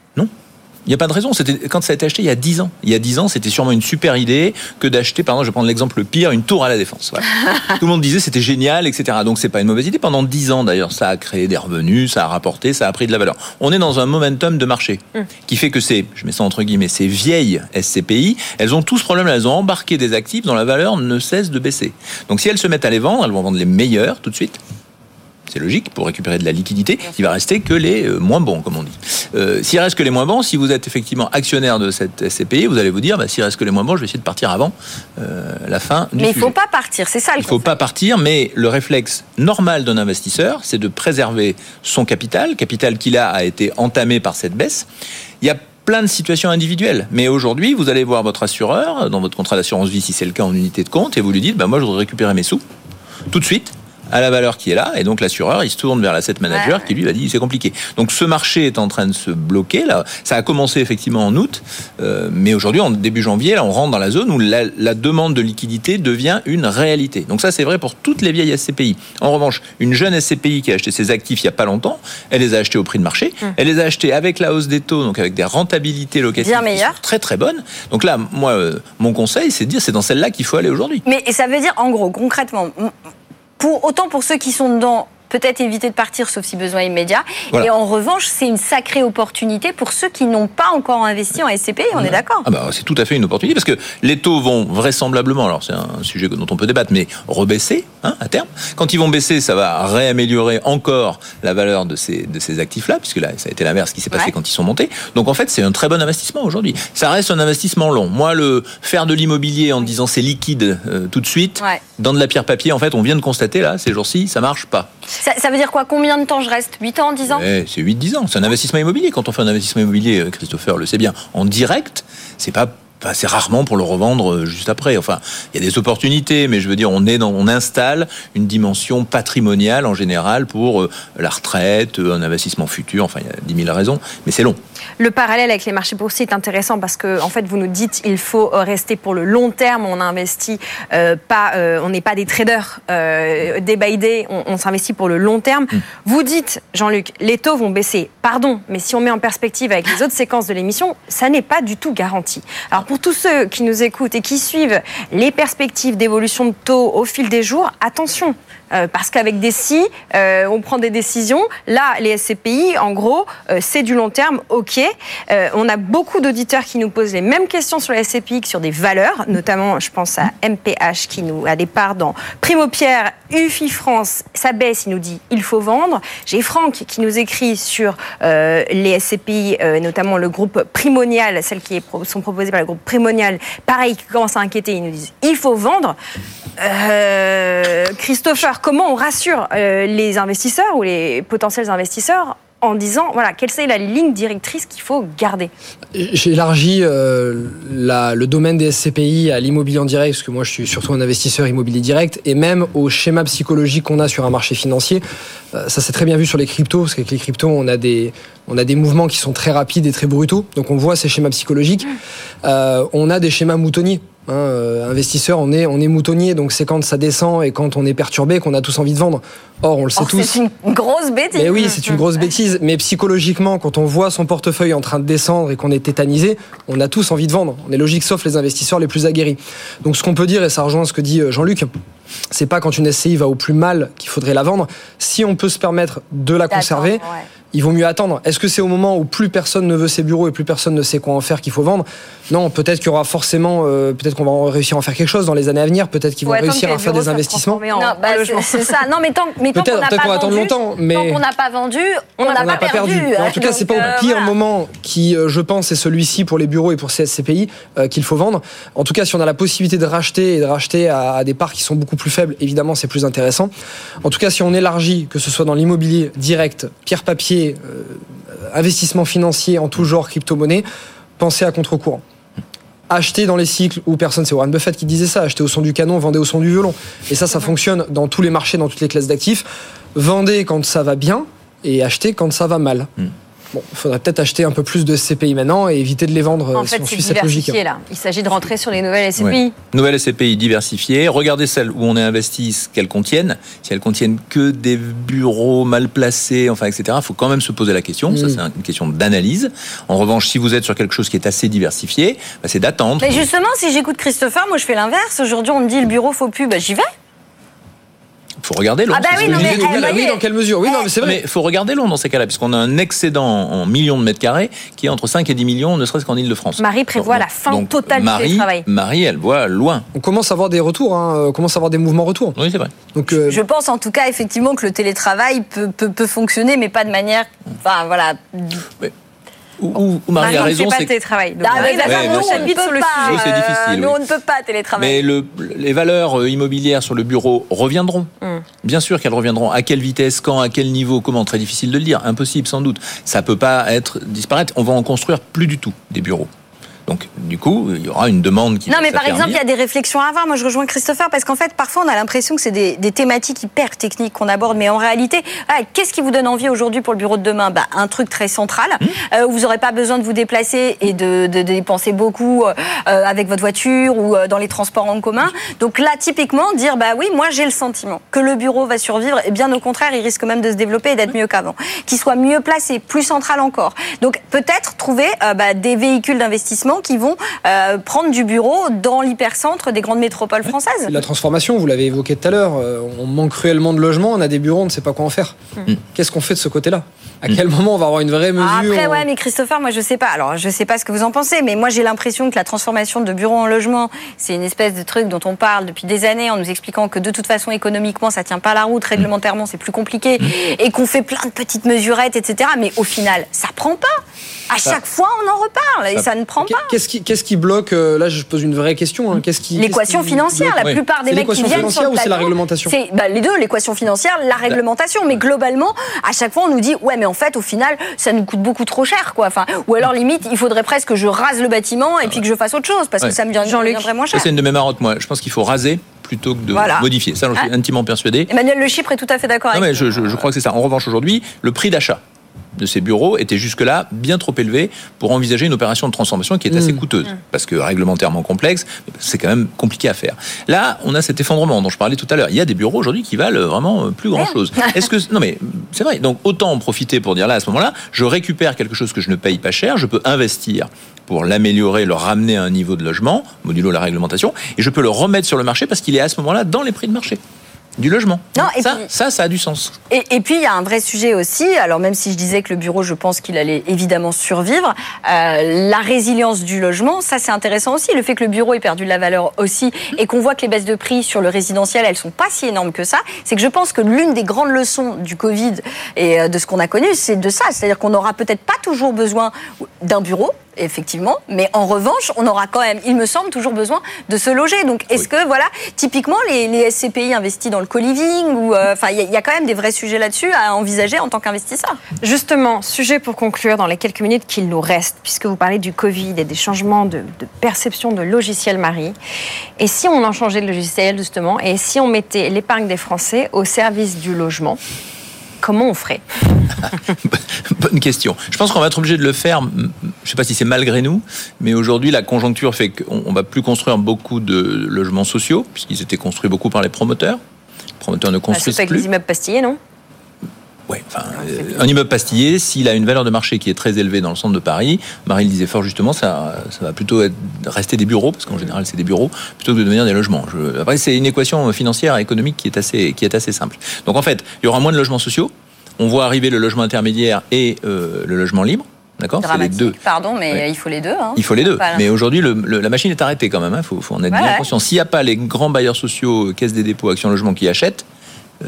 S7: Il n'y a pas de raison. C'était quand ça a été acheté il y a 10 ans. Il y a 10 ans, c'était sûrement une super idée que d'acheter, par exemple, je vais prendre l'exemple pire, une tour à la défense. Voilà. Tout le monde disait c'était génial, etc. Donc c'est pas une mauvaise idée. Pendant 10 ans d'ailleurs, ça a créé des revenus, ça a rapporté, ça a pris de la valeur. On est dans un momentum de marché qui fait que c'est, je mets ça entre guillemets, ces vieilles SCPI, elles ont tout ce problème. Elles ont embarqué des actifs dont la valeur ne cesse de baisser. Donc si elles se mettent à les vendre, elles vont vendre les meilleurs tout de suite. C'est logique pour récupérer de la liquidité. Il va rester que les euh, moins bons, comme on dit. Euh, s'il reste que les moins bons, si vous êtes effectivement actionnaire de cette SCPI, vous allez vous dire, bah, s'il reste que les moins bons, je vais essayer de partir avant euh, la fin du
S6: Mais il
S7: sujet.
S6: faut pas partir, c'est ça le
S7: Il faut pas partir, mais le réflexe normal d'un investisseur, c'est de préserver son capital, capital qui là a été entamé par cette baisse. Il y a plein de situations individuelles, mais aujourd'hui, vous allez voir votre assureur dans votre contrat d'assurance vie, si c'est le cas en unité de compte, et vous lui dites, bah, moi, je voudrais récupérer mes sous tout de suite à la valeur qui est là, et donc l'assureur, il se tourne vers l'asset manager
S6: Ouais.
S7: qui lui va dire c'est compliqué. Donc ce marché est en train de se bloquer là. Ça a commencé effectivement en août, euh, mais aujourd'hui en début janvier, là, on rentre dans la zone où la, la demande de liquidité devient une réalité. Donc ça c'est vrai pour toutes les vieilles SCPI. En revanche, une jeune SCPI qui a acheté ses actifs il y a pas longtemps, elle les a achetés au prix de marché, elle les a achetés avec la hausse des taux, donc avec des rentabilités locatives
S6: Bien
S7: qui sont très très bonnes. Donc là, moi, euh, mon conseil, c'est de dire c'est dans celle-là qu'il faut aller aujourd'hui.
S6: Mais et ça veut dire, en gros, concrètement, pour, autant pour ceux qui sont dedans, peut-être éviter de partir sauf si besoin immédiat.
S7: Voilà.
S6: Et en revanche, c'est une sacrée opportunité pour ceux qui n'ont pas encore investi en SCPI, on est d'accord
S7: Ah bah, c'est tout à fait une opportunité parce que les taux vont vraisemblablement, alors c'est un sujet dont on peut débattre, mais rebaisser hein, à terme. Quand ils vont baisser, ça va réaméliorer encore la valeur de ces, de ces actifs-là, puisque là, ça a été l'inverse qui s'est passé
S6: Ouais.
S7: quand ils sont montés. Donc en fait, c'est un très bon investissement aujourd'hui. Ça reste un investissement long. Moi, le faire de l'immobilier en disant c'est liquide euh, tout de suite,
S6: Ouais.
S7: dans de la pierre papier, en fait, on vient de constater là, ces jours-ci, ça marche pas.
S6: Ça, veut dire quoi? Combien de temps je reste? 8 ans, 10 ans?
S7: C'est 8-10 ans. C'est un investissement immobilier. Quand on fait un investissement immobilier, euh, Christopher le sait bien, en direct, c'est pas. Enfin, c'est rarement pour le revendre euh, juste après. Enfin, il y a des opportunités, mais je veux dire, on est dans, on installe une dimension patrimoniale en général pour euh, la retraite, euh, un investissement futur. Enfin, il y a 10 000 raisons, mais c'est long.
S2: Le parallèle avec les marchés boursiers est intéressant parce que, en fait, vous nous dites il faut rester pour le long terme. On investit euh, pas, euh, on n'est pas des traders euh, day by day. On, on s'investit pour le long terme. Vous dites, Jean-Luc, les taux vont baisser. Pardon, mais si on met en perspective avec les autres séquences de l'émission, ça n'est pas du tout garanti. Alors pour tous ceux qui nous écoutent et qui suivent les perspectives d'évolution de taux au fil des jours, attention. Euh, parce qu'avec des si, euh, on prend des décisions. Là, les SCPI, en gros, euh, c'est du long terme, ok. On a beaucoup d'auditeurs qui nous posent les mêmes questions sur les SCPI que sur des valeurs, notamment, je pense à MPH qui nous a des parts dans Primo Pierre, UFI France, ça baisse, il nous dit il faut vendre. J'ai Franck qui nous écrit sur les SCPI, notamment le groupe Primonial, celles qui sont proposées par le groupe Primonial, pareil, qui commence à inquiéter, ils nous disent il faut vendre. Euh, Comment on rassure euh, les investisseurs ou les potentiels investisseurs en disant voilà quelle c'est la ligne directrice qu'il faut garder?
S8: J'ai élargi euh, la- le domaine des SCPI à l'immobilier en direct, parce que moi je suis surtout un investisseur immobilier direct, et même au schéma psychologique qu'on a sur un marché financier. Euh, ça s'est très bien vu sur les cryptos, parce qu'avec les cryptos, on a, des, on a des mouvements qui sont très rapides et très brutaux, donc on voit ces schémas psychologiques. Euh, on a des schémas moutonniers. Hein, euh, investisseur, on est, on est moutonnier, donc c'est quand ça descend et quand on est perturbé qu'on a tous envie de vendre. Or, on le sait
S6: Or,
S8: tous.
S6: C'est une grosse bêtise.
S8: Mais oui, c'est une grosse bêtise. Mais psychologiquement, quand on voit son portefeuille en train de descendre et qu'on est tétanisé, on a tous envie de vendre. On est logique, sauf les investisseurs les plus aguerris. Donc, ce qu'on peut dire, et ça rejoint ce que dit euh, Jean-Luc, c'est pas quand une SCI va au plus mal qu'il faudrait la vendre. Si on peut se permettre de la conserver,
S6: ouais.
S8: Il vaut mieux attendre. Est-ce que c'est au moment où plus personne ne veut ses bureaux et plus personne ne sait quoi en faire qu'il faut vendre? Non, peut-être qu'il y aura forcément, euh, peut-être qu'on va réussir à en faire quelque chose dans les années à venir. Peut-être qu'ils vont réussir à faire des investissements.
S6: Non, bah, c'est ça. Non, mais tant, mais tant qu'on n'a pas
S8: attendre longtemps, mais
S6: tant qu'on n'a pas vendu, on n'a pas, perdu.
S8: En tout cas, c'est pas au pire moment qui, euh, je pense, est celui-ci pour les bureaux et pour CSCPI euh, qu'il faut vendre. En tout cas, si on a la possibilité de racheter et de racheter à, des parts qui sont beaucoup plus faibles, évidemment, c'est plus intéressant. En tout cas, si on élargit, que ce soit dans l'immobilier direct, pierre-papier, investissement financier en tout genre, crypto-monnaie, pensez à contre-courant. Acheter dans les cycles où personne, c'est Warren Buffett qui disait ça, acheter au son du canon, vendez au son du violon. Et ça, ça fonctionne dans tous les marchés, dans toutes les classes d'actifs. Vendez quand ça va bien et achetez quand ça va mal. Hmm. Bon, il faudrait peut-être acheter un peu plus de SCPI maintenant et éviter de les vendre
S2: en fait,
S8: si on
S2: suit cette logique. Là. Il s'agit de rentrer sur les nouvelles SCPI.
S7: Nouvelles SCPI diversifiées. Regardez celles où on est investi, ce qu'elles contiennent. Si elles contiennent que des bureaux mal placés, enfin, etc., il faut quand même se poser la question. Ça, mm. c'est une question d'analyse. En revanche, si vous êtes sur quelque chose qui est assez diversifié, bah, c'est d'attendre.
S6: Mais justement, si j'écoute Christopher, moi je fais l'inverse. Aujourd'hui, on me dit le bureau faut plus, bah, j'y vais
S7: faut regarder long.
S6: Ah bah oui, non, mais,
S8: oui, dans quelle mesure? Oui, non, mais c'est vrai.
S7: Mais faut regarder long dans ces cas-là, puisqu'on a un excédent en millions de mètres carrés qui est entre 5 et 10 millions, ne serait-ce qu'en Ile-de-France.
S2: Marie prévoit la fin totale
S7: Marie,
S2: du travail.
S7: Marie, elle voit loin.
S8: On commence à avoir des retours, hein, on commence à avoir des mouvements retours.
S7: Oui, c'est vrai.
S6: Donc, euh, Je pense en tout cas effectivement que le télétravail peut, peut, peut fonctionner, mais pas de manière. Enfin voilà.
S7: Mais où, Marie, a raison.
S6: c'est pas télétravail. Donc, ah, nous, on le difficile, nous, on ne peut pas télétravailler.
S7: Mais le, les valeurs euh, immobilières sur le bureau reviendront. Hmm. Bien sûr qu'elles reviendront. À quelle vitesse, quand, à quel niveau, comment Très difficile de le dire. Impossible, sans doute. Ça peut pas être disparaître. On va en construire plus du tout des bureaux. Donc, du coup, il y aura une demande qui.
S6: Non, mais par exemple, il y a des réflexions à avoir. Moi, je rejoins Christopher parce qu'en fait, parfois, on a l'impression que c'est des, des, thématiques hyper techniques qu'on aborde, mais en réalité, ah, qu'est-ce qui vous donne envie aujourd'hui pour le bureau de demain? Bah, Un truc très central mmh. euh, où vous n'aurez pas besoin de vous déplacer et de, de, dépenser beaucoup euh, avec votre voiture ou euh, dans les transports en commun. Donc là, typiquement, dire bah oui, moi, j'ai le sentiment que le bureau va survivre et bien au contraire, il risque même de se développer et d'être mieux qu'avant. Qu'il soit mieux placé, plus central encore. Donc peut-être trouver bah, des véhicules d'investissement qui vont euh, prendre du bureau dans l'hypercentre des grandes métropoles françaises.
S8: La transformation, vous l'avez évoqué tout à l'heure, euh, on manque cruellement de logements, on a des bureaux, on ne sait pas quoi en faire. Mm. Qu'est-ce qu'on fait de ce côté-là? À quel moment on va avoir une vraie mesure
S6: Après, ouais, mais Christopher, moi je sais pas. Alors, je sais pas ce que vous en pensez, mais moi j'ai l'impression que la transformation de bureaux en logement, c'est une espèce de truc dont on parle depuis des années en nous expliquant que de toute façon économiquement ça tient pas la route, réglementairement c'est plus compliqué, mm. et qu'on fait plein de petites mesurettes, etc. Mais au final, ça prend pas. À chaque fois, on en reparle et ça ne prend pas.
S8: Qu'est-ce qui, qu'est-ce qui bloque euh, Là, je pose une vraie question. Hein. Qu'est-ce qui
S6: L'équation financière. La plupart des mecs qui viennent sur le
S8: plateau, c'est la réglementation
S6: C'est bah, les deux, l'équation financière, la réglementation. Mais globalement, à chaque fois, on nous dit ouais, mais en fait, au final, ça nous coûte beaucoup trop cher, quoi. Enfin, ou alors limite, il faudrait presque que je rase le bâtiment et puis que je fasse autre chose parce que ça me viendrait moins cher.
S7: C'est une de mes marottes, moi. Je pense qu'il faut raser plutôt que de modifier. Ça, j'en suis ah. intimement persuadé.
S6: Emmanuel Le Chypre est tout à fait d'accord avec
S7: mais je, je, crois que c'est ça. En revanche, aujourd'hui, le prix d'achat de ces bureaux était jusque-là bien trop élevé pour envisager une opération de transformation qui est assez mmh. coûteuse, mmh. parce que réglementairement complexe, c'est quand même compliqué à faire. Là, on a cet effondrement dont je parlais tout à l'heure. Il y a des bureaux aujourd'hui qui valent vraiment plus grand-chose. Est-ce que non mais c'est vrai. Donc autant en profiter pour dire là à ce moment-là, je récupère quelque chose que je ne paye pas cher, je peux investir pour l'améliorer, le ramener à un niveau de logement, modulo la réglementation, et je peux le remettre sur le marché parce qu'il est à ce moment-là dans les prix de marché du logement. Non, et ça, ça, ça a du sens.
S6: Et, puis, il y a un vrai sujet aussi. Alors, même si je disais que le bureau, je pense qu'il allait évidemment survivre, euh, la résilience du logement, ça, c'est intéressant aussi. Le fait que le bureau ait perdu de la valeur aussi et qu'on voit que les baisses de prix sur le résidentiel, elles sont pas si énormes que ça, c'est que je pense que l'une des grandes leçons du Covid et euh, de ce qu'on a connu, c'est de ça. C'est-à-dire qu'on n'aura peut-être pas toujours besoin d'un bureau, effectivement. Mais en revanche, on aura quand même, il me semble, toujours besoin de se loger. Donc, est-ce que, voilà, typiquement, les, SCPI investis dans le co-living, ou, euh, enfin, il y, a quand même des vrais sujets là-dessus à envisager en tant qu'investisseur.
S2: Justement, sujet pour conclure dans les quelques minutes qu'il nous reste, puisque vous parlez du Covid et des changements de, de perception de logiciel Marie. Et si on en changeait de logiciel, justement, et si on mettait l'épargne des Français au service du logement comment on ferait?
S7: Bonne question. Je pense qu'on va être obligé de le faire. Je ne sais pas si c'est malgré nous, mais aujourd'hui la conjoncture fait qu'on va plus construire beaucoup de logements sociaux puisqu'ils étaient construits beaucoup par les promoteurs. Promoteurs ne bah, plus. Avec
S2: les immeubles pastillés, non
S7: Ouais, enfin, euh, un immeuble pastillé, s'il a une valeur de marché qui est très élevée dans le centre de Paris, Marie le disait fort justement, ça, ça va plutôt être, rester des bureaux, parce qu'en général c'est des bureaux, plutôt que de devenir des logements. après, c'est une équation financière et économique qui est, assez, qui est assez simple. Donc en fait, il y aura moins de logements sociaux, On voit arriver le logement intermédiaire et euh, le logement libre. D'accord C'est les deux.
S6: pardon, mais
S7: Ouais.
S6: il faut les deux. hein.
S7: Il faut les deux. Mais aujourd'hui, le- le- la machine est arrêtée quand même. Il faut, faut en être
S6: Ouais,
S7: bien
S6: ouais.
S7: conscient. S'il n'y a pas les grands bailleurs sociaux, euh, caisse des dépôts, Action Logement qui achètent, euh,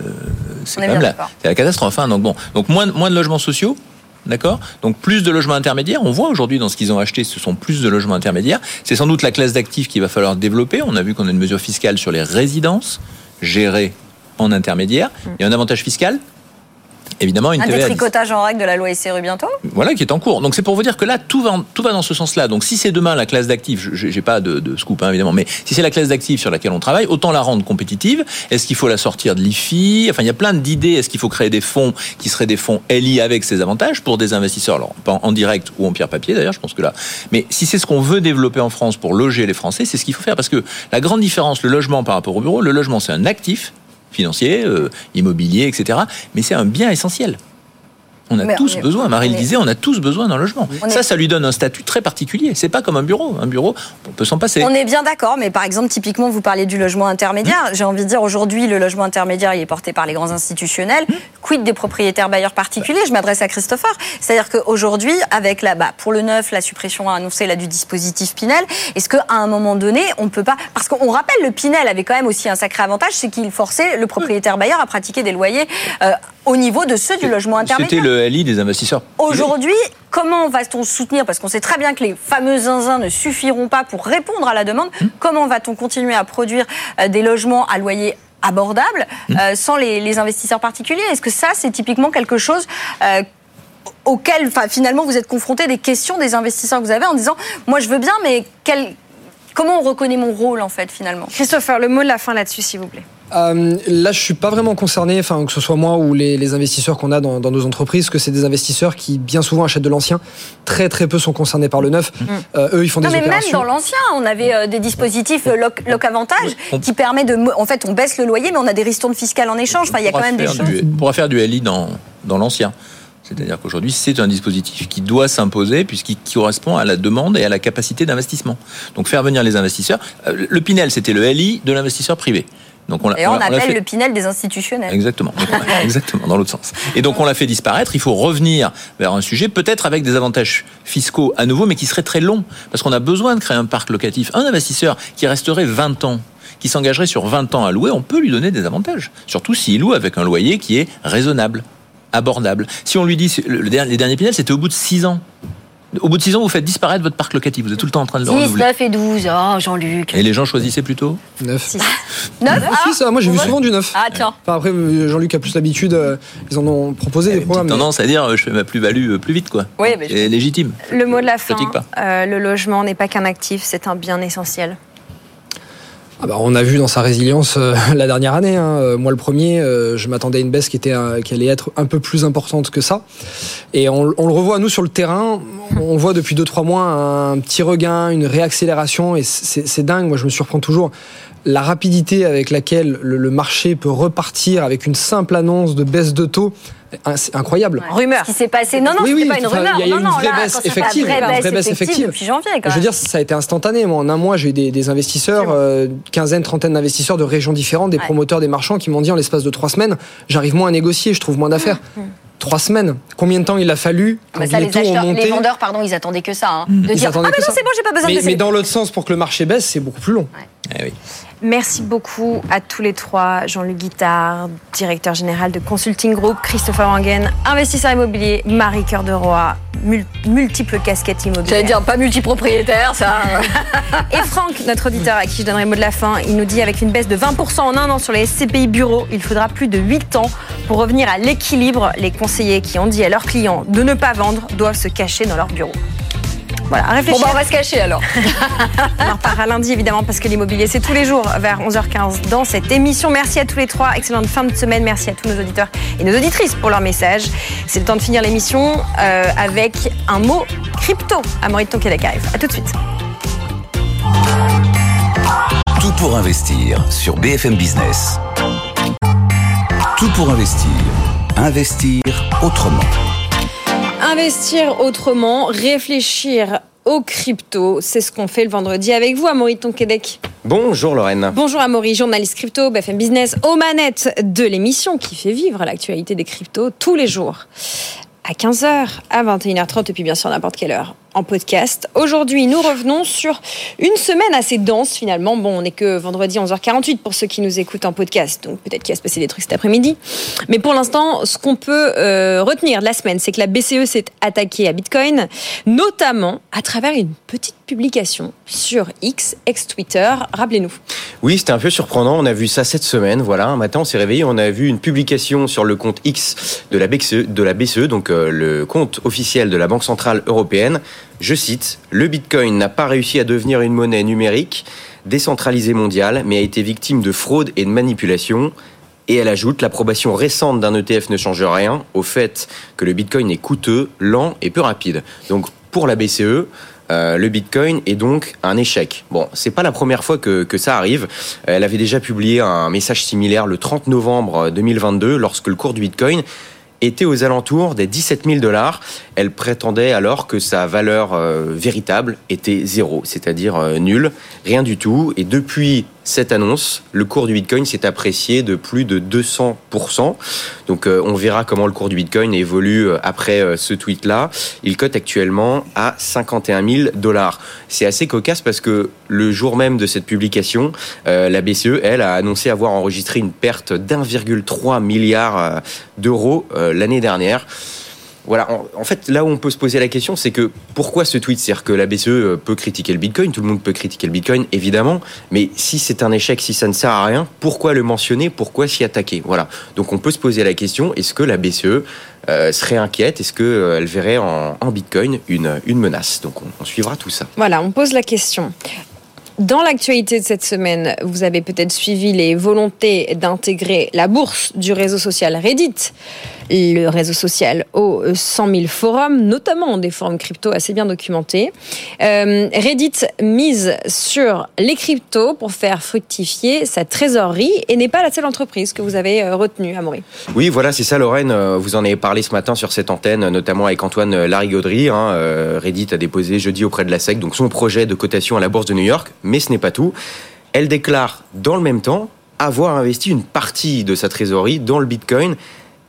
S7: c'est quand même la, catastrophe. hein. Donc bon, donc moins, de- moins de logements sociaux. D'accord Donc plus de logements intermédiaires. On voit aujourd'hui dans ce qu'ils ont acheté, ce sont plus de logements intermédiaires. C'est sans doute la classe d'actifs qu'il va falloir développer. On a vu qu'on a une mesure fiscale sur les résidences gérées en intermédiaire. Il y a un avantage fiscal. Évidemment, une
S6: Un
S7: TVA à 10.
S6: détricotage en règle de la loi SRU bientôt
S7: Voilà, qui est en cours. Donc c'est pour vous dire que là, tout va, tout va dans ce sens-là. Donc si c'est demain la classe d'actifs, je j'ai pas de, de scoop hein, évidemment, mais si c'est la classe d'actifs sur laquelle on travaille, autant la rendre compétitive. Est-ce qu'il faut la sortir de l'IFI? Enfin, il y a plein d'idées. Est-ce qu'il faut créer des fonds qui seraient des fonds LI avec ces avantages pour des investisseurs, alors pas en- en direct ou en pierre papier d'ailleurs, je pense que là. Mais si c'est ce qu'on veut développer en France pour loger les Français, c'est ce qu'il faut faire parce que la grande différence, le logement par rapport au bureau, le logement c'est un actif financier, euh, immobilier, etc. Mais c'est un bien essentiel. On a
S6: Mais
S7: tous
S6: on est-
S7: besoin, Marie
S6: on
S7: le disait, on a tous besoin d'un logement.
S6: On
S7: Ça,
S6: est-
S7: ça lui donne un statut très particulier. C'est pas comme un bureau. Un bureau, on peut s'en passer.
S6: On est bien d'accord, mais par exemple, typiquement, vous parlez du logement intermédiaire. J'ai envie de dire, aujourd'hui, le logement intermédiaire, il est porté par les grands institutionnels. Quid des propriétaires bailleurs particuliers? Je m'adresse à Christopher. C'est-à-dire qu'aujourd'hui, avec la, bah, pour le neuf, la suppression annoncée là, du dispositif Pinel, est-ce qu'à un moment donné, on peut pas. Parce qu'on rappelle, le Pinel avait quand même aussi un sacré avantage, c'est qu'il forçait le propriétaire bailleur à pratiquer des loyers euh, au niveau de ceux du logement intermédiaire.
S7: C'était le Des investisseurs.
S6: Aujourd'hui, comment va-t-on soutenir Parce qu'on sait très bien que les fameux zinzins ne suffiront pas pour répondre à la demande. Comment va-t-on continuer à produire euh, des logements à loyer abordable euh, sans les, les investisseurs particuliers? Est-ce que ça, c'est typiquement quelque chose euh, auquel, finalement, vous êtes confronté des questions des investisseurs que vous avez en disant, moi, je veux bien, mais quel- comment on reconnaît mon rôle, en fait, finalement?
S2: Christopher, le mot de la fin là-dessus, s'il vous plaît.
S8: Euh, là, je suis pas vraiment concerné, enfin que ce soit moi ou les, les investisseurs qu'on a dans, dans nos entreprises, que c'est des investisseurs qui bien souvent achètent de l'ancien. Très très peu sont concernés par le neuf. Euh, eux, ils font
S6: Non,
S8: des
S6: mais même dans l'ancien, on avait euh, des dispositifs euh, loc, loc avantage
S7: on-
S6: qui permet de. En fait, on baisse le loyer, mais on a des ristournes fiscales en échange. Enfin, il y a quand même des
S7: faire
S6: choses.
S7: du- pourra faire du LI dans, dans l'ancien. C'est-à-dire qu'aujourd'hui, c'est un dispositif qui doit s'imposer puisqu'il correspond à la demande et à la capacité d'investissement. Donc faire venir les investisseurs. Le Pinel, c'était le LI de l'investisseur privé. Donc on
S6: Et on,
S7: l'a
S6: appelle
S7: fait-
S6: le Pinel des institutionnels.
S7: Exactement. On- Exactement, dans l'autre sens. Et donc on l'a fait disparaître. Il faut revenir vers un sujet, peut-être avec des avantages fiscaux à nouveau, mais qui seraient très longs. Parce qu'on a besoin de créer un parc locatif. Un investisseur qui resterait 20 ans, qui s'engagerait sur 20 ans à louer, on peut lui donner des avantages. Surtout s'il loue avec un loyer qui est raisonnable, abordable. Si on lui dit, les derniers Pinel, c'était au bout de 6 ans. Au bout de 6 ans, vous faites disparaître votre parc locatif. Vous êtes tout le temps en train de le
S6: 6,
S7: renouveler.
S6: 9 et 12. Oh, Jean-Luc.
S7: Et les gens choisissaient plutôt
S8: Neuf.
S6: 6. 9
S8: Ah, si, ça, moi j'ai vu souvent du neuf.
S6: Ah, tiens.
S8: Enfin, après, Jean-Luc a plus l'habitude, euh, ils en ont proposé des programmes. mais-
S7: tendance à dire, euh, je fais ma plus-value euh, plus vite, quoi.
S6: Oui, mais je-
S7: C'est légitime.
S2: Le mot de la fin.
S7: Pas.
S2: euh, le logement n'est pas qu'un actif, c'est un bien essentiel.
S8: Ah bah, on a vu dans sa résilience euh, la dernière année. hein. Euh, Moi, le premier, euh, je m'attendais à une baisse qui était euh, qui allait être un peu plus importante que ça. Et on, on le revoit nous sur le terrain. On voit depuis deux trois mois un petit regain, une réaccélération, et c'est c'est dingue. Moi, je me surprends toujours la rapidité avec laquelle le, le marché peut repartir avec une simple annonce de baisse de taux. Ah, C'est incroyable.
S6: Rumeur. Ce qui s'est passé. Non, non,
S8: Oui, oui,
S6: pas une rumeur.
S8: il y a eu
S6: non,
S8: une vraie
S6: là,
S8: baisse effective,
S6: vraie baisse depuis janvier, quand
S8: Je veux dire, ça a été instantané. Moi, en un mois, j'ai eu des, des investisseurs, euh, quinzaine, trentaine d'investisseurs de régions différentes, des
S6: Ouais.
S8: promoteurs, des marchands, qui m'ont dit en l'espace de trois semaines, j'arrive moins à négocier, je trouve moins d'affaires. Trois semaines. Combien de temps il a fallu quand
S6: Bah, ça,
S8: les
S6: les,
S8: taux ont
S6: acheteurs,
S8: monté
S6: les vendeurs, pardon, ils attendaient que ça. hein, de
S8: Ils
S6: dire, ah, mais non, c'est bon, j'ai pas besoin
S8: mais,
S6: de
S8: mais dans l'autre sens, pour que le marché baisse, c'est beaucoup plus long.
S7: Eh oui.
S2: Merci beaucoup à tous les trois. Jean-Luc Guittard, directeur général de Consulting Group, Christopher Wangen, investisseur immobilier, Marie Cœur de Roy, mul- multiples casquettes
S6: J'allais dire pas multipropriétaire, ça.
S2: Et Franck, notre auditeur à qui je donnerai le mot de la fin, il nous dit avec une baisse de 20% en un an sur les SCPI bureaux, il faudra plus de 8 ans pour revenir à l'équilibre. Les conseillers qui ont dit à leurs clients de ne pas vendre doivent se cacher dans leur bureau. Voilà, à
S6: Bon, bah, on va se cacher alors.
S2: On en reparlera lundi évidemment parce que l'immobilier c'est tous les jours vers 11h15 dans cette émission. Merci à tous les trois, excellente fin de semaine. Merci à tous nos auditeurs et nos auditrices pour leur message. C'est le temps de finir l'émission euh, avec un mot crypto. Amaury de Tonquédec arrive. À tout de suite.
S1: Tout pour investir sur BFM Business. Tout pour investir. Investir autrement.
S2: Investir autrement, réfléchir aux cryptos. C'est ce qu'on fait le vendredi avec vous, Amaury Tonquédec.
S9: Bonjour Lorraine.
S2: Bonjour Amaury, journaliste crypto, BFM Business, aux manettes de l'émission qui fait vivre l'actualité des cryptos tous les jours à 15h, à 21h30 et puis bien sûr n'importe quelle heure en podcast. Aujourd'hui, nous revenons sur une semaine assez dense finalement. Bon, on n'est que vendredi 11h48 pour ceux qui nous écoutent en podcast, donc peut-être qu'il va se passer des trucs cet après-midi. Mais pour l'instant, ce qu'on peut euh, retenir de la semaine, c'est que la BCE s'est attaquée à Bitcoin, notamment à travers une petite publication sur X, ex-Twitter. Rappelez-nous.
S9: Oui, c'était un peu surprenant. On a vu ça cette semaine. Voilà, un matin, on s'est réveillé, on a vu une publication sur le compte X de la BCE, BCE donc euh, le compte officiel de la Banque centrale européenne. Je cite Le Bitcoin n'a pas réussi à devenir une monnaie numérique décentralisée mondiale, mais a été victime de fraude et de manipulation. Et elle ajoute, l'approbation récente d'un ETF ne change rien au fait que le Bitcoin est coûteux, lent et peu rapide. Donc pour la BCE, euh, le Bitcoin est donc un échec. Bon, c'est pas la première fois que, que, ça arrive. Elle avait déjà publié un message similaire le 30 novembre 2022 lorsque le cours du Bitcoin était aux alentours des 17 000 dollars. Elle prétendait alors que sa valeur euh, véritable était zéro, c'est-à-dire euh, nulle, rien du tout. Et depuis cette annonce, le cours du Bitcoin s'est apprécié de plus de 200%. Donc euh, on verra comment le cours du Bitcoin évolue après ce tweet-là. Il cote actuellement à 51 000 dollars. C'est assez cocasse parce que le jour même de cette publication, la BCE, elle, a annoncé avoir enregistré une perte d'1,3 milliard d'euros l'année dernière voilà, en, fait, là où on peut se poser la question, c'est que pourquoi ce tweet? C'est-à-dire que la BCE euh, peut critiquer le Bitcoin, tout le monde peut critiquer le Bitcoin, évidemment, mais si c'est un échec, si ça ne sert à rien, pourquoi le mentionner? Pourquoi s'y attaquer? Voilà. Donc on peut se poser la question est-ce que la BCE euh, serait inquiète? Est-ce qu'elle euh, verrait en, Bitcoin une, une menace? Donc on suivra tout ça.
S2: Voilà, on pose la question. Dans l'actualité de cette semaine, vous avez peut-être suivi les volontés d'intégrer la bourse du réseau social Reddit le réseau social aux 100 000 forums, notamment des forums crypto assez bien documentés. Euh, Reddit mise sur les cryptos pour faire fructifier sa trésorerie et n'est pas la seule entreprise que vous avez euh, retenue, Amaury.
S9: Oui, voilà, c'est ça, Lorraine. Euh, vous en avez parlé ce matin sur cette antenne, notamment avec Antoine Larigauderie. Hein. Reddit a déposé jeudi auprès de la SEC donc son projet de cotation à la bourse de New York, mais ce n'est pas tout. Elle déclare dans le même temps avoir investi une partie de sa trésorerie dans le Bitcoin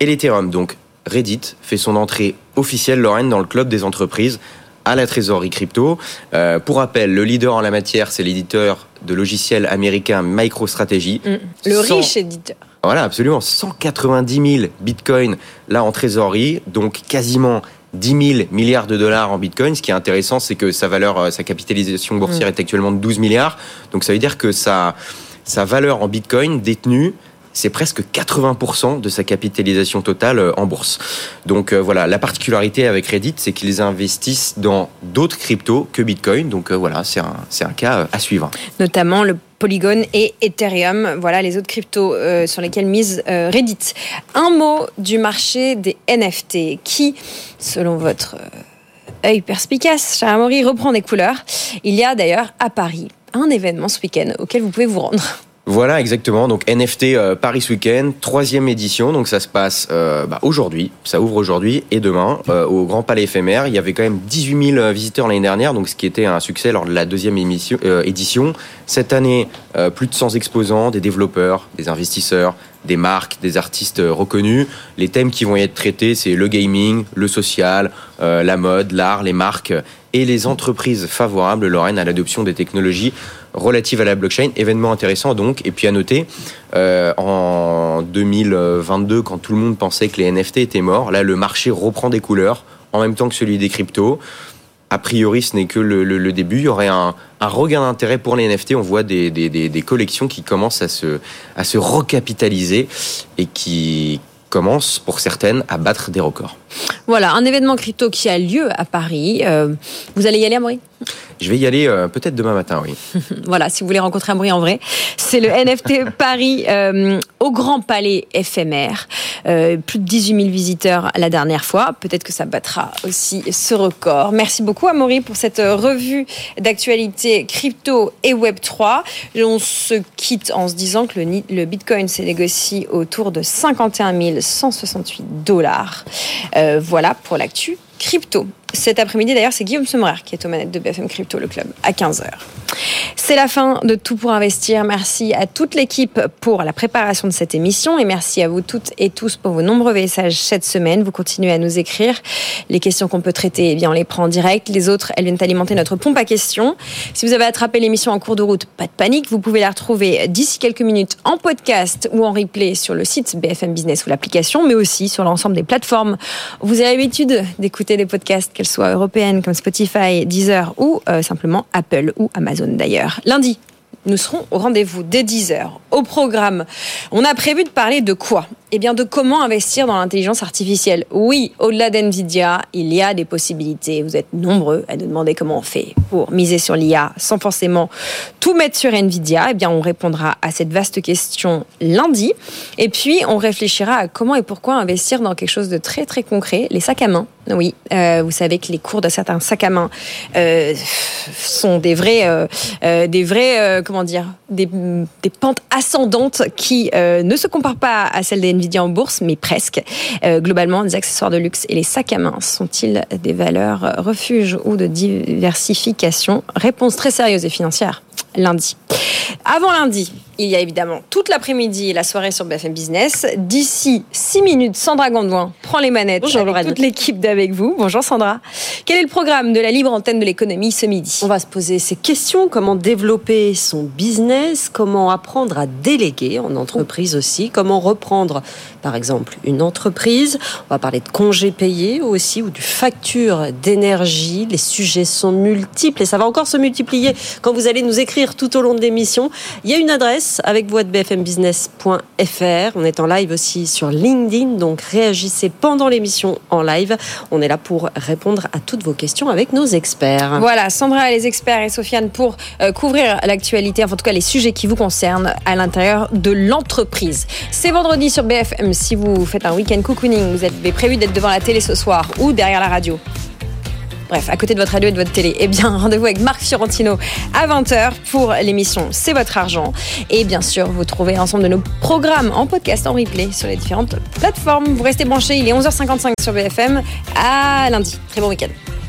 S9: et l'Ethereum. Donc Reddit fait son entrée officielle, Lorraine, dans le club des entreprises à la trésorerie crypto. Euh, pour rappel, le leader en la matière, c'est l'éditeur de logiciels américain MicroStrategy.
S2: Mm. le riche éditeur.
S9: Voilà, absolument. 190 000 bitcoins là en trésorerie, donc quasiment 10 000 milliards de dollars en bitcoin. Ce qui est intéressant, c'est que sa valeur, euh, sa capitalisation boursière mm. est actuellement de 12 milliards. Donc ça veut dire que sa, sa valeur en bitcoin détenue c'est presque 80% de sa capitalisation totale euh, en bourse. Donc euh, voilà, la particularité avec Reddit, c'est qu'ils investissent dans d'autres cryptos que Bitcoin. Donc euh, voilà, c'est un, un cas à suivre.
S2: Notamment le Polygon et Ethereum, voilà les autres cryptos sur lesquels mise Reddit. Un mot du marché des NFT qui, selon votre œil perspicace, cher Amaury, reprend des couleurs. Il y a d'ailleurs à Paris un événement ce week-end auquel vous pouvez vous rendre.
S9: Voilà, exactement. Donc NFT euh, Paris Weekend, troisième édition. Donc ça se passe euh, bah, aujourd'hui, ça ouvre aujourd'hui et demain euh, au Grand Palais éphémère. Il y avait quand même 18 000 visiteurs l'année dernière, donc ce qui était un succès lors de la deuxième émission, édition. Cette année, plus de 100 exposants, des développeurs, des investisseurs, des marques, des artistes reconnus. Les thèmes qui vont y être traités, c'est le gaming, le social, la mode, l'art, les marques et les entreprises favorables, Lorraine, à l'adoption des technologies relative à la blockchain. Événement intéressant donc. Et puis à noter, euh, en 2022, quand tout le monde pensait que les NFT étaient morts, là le marché reprend des couleurs en même temps que celui des cryptos. A priori, ce n'est que le, début. Il y aurait un, regain d'intérêt pour les NFT. On voit des, des, collections qui commencent à se, à se recapitaliser et qui, commencent pour certaines à battre des records.
S2: Voilà, un événement crypto qui a lieu à Paris. Euh, vous allez y aller, Amaury?
S9: Je vais y aller euh, peut-être demain matin, oui.
S2: voilà, si vous voulez rencontrer Amaury en vrai. C'est le NFT Paris euh, au Grand Palais éphémère. Plus de 18 000 visiteurs la dernière fois. Peut-être que ça battra aussi ce record. Merci beaucoup Amaury pour cette revue d'actualité crypto et Web3. On se quitte en se disant que le, le Bitcoin s'est négocié autour de 51 168 dollars. voilà pour l'actu crypto. Cet après-midi, d'ailleurs, c'est Guillaume Semrer qui est aux manettes de BFM Crypto, le club, à 15h. C'est la fin de Tout pour investir. Merci à toute l'équipe pour la préparation de cette émission et merci à vous toutes et tous pour vos nombreux messages cette semaine. Vous continuez à nous écrire. Les questions qu'on peut traiter, eh bien, on les prend en direct. Les autres, elles viennent alimenter notre pompe à questions. Si vous avez attrapé l'émission en cours de route, pas de panique. Vous pouvez la retrouver d'ici quelques minutes en podcast ou en replay sur le site BFM Business ou l'application, mais aussi sur l'ensemble des plateformes. Vous avez l'habitude d'écouter des podcasts, qu'elles soient européennes comme Spotify, Deezer ou euh, simplement Apple ou Amazon d'ailleurs. Lundi, nous serons au rendez-vous dès 10h. Au programme, on a prévu de parler de quoi? Eh bien, de comment investir dans l'intelligence artificielle. Oui, au-delà d'NVIDIA, il y a des possibilités. Vous êtes nombreux à nous demander comment on fait pour miser sur l'IA sans forcément tout mettre sur NVIDIA. Eh bien, on répondra à cette vaste question lundi. Et puis, on réfléchira à comment et pourquoi investir dans quelque chose de très, très concret, les sacs à main. Oui, euh, vous savez que les cours de certains sacs à main euh, sont des vrais, euh, des vrais, comment dire, des, des pentes ascendantes qui ne se comparent pas à celles des Nvidia en bourse, mais presque. globalement, les accessoires de luxe et les sacs à main sont-ils des valeurs refuge ou de diversification? Réponse très sérieuse et financière lundi. Avant lundi, il y a évidemment toute l'après-midi et la soirée sur BFM Business. D'ici 6 minutes, Sandra Gondouin prend les manettes
S10: Bonjour,
S2: avec toute l'équipe d'avec vous. Bonjour Sandra. Quel est le programme de la libre antenne de l'économie ce midi?
S10: On va se poser ces questions comment développer son business, comment apprendre à déléguer en entreprise aussi, comment reprendre par exemple une entreprise? On va parler de congés payés aussi ou du facture d'énergie. Les sujets sont multiples et ça va encore se multiplier quand vous allez nous écrire tout au long de l'émission. Il y a une adresse avec vous bfmbusiness.fr. On est en live aussi sur LinkedIn, donc réagissez pendant l'émission en live. On est là pour répondre à toutes vos questions avec nos experts.
S2: Voilà, Sandra les experts et Sofiane pour euh, couvrir l'actualité, enfin en tout cas les sujets qui vous concernent à l'intérieur de l'entreprise. C'est vendredi sur BFM. Si vous faites un week-end cocooning, vous avez prévu d'être devant la télé ce soir ou derrière la radio bref, à côté de votre radio et de votre télé, eh bien, rendez-vous avec Marc Fiorentino à 20h pour l'émission C'est votre argent. Et bien sûr, vous trouvez l'ensemble de nos programmes en podcast, en replay sur les différentes plateformes. Vous restez branchés, il est 11h55 sur BFM. À lundi. Très bon week-end.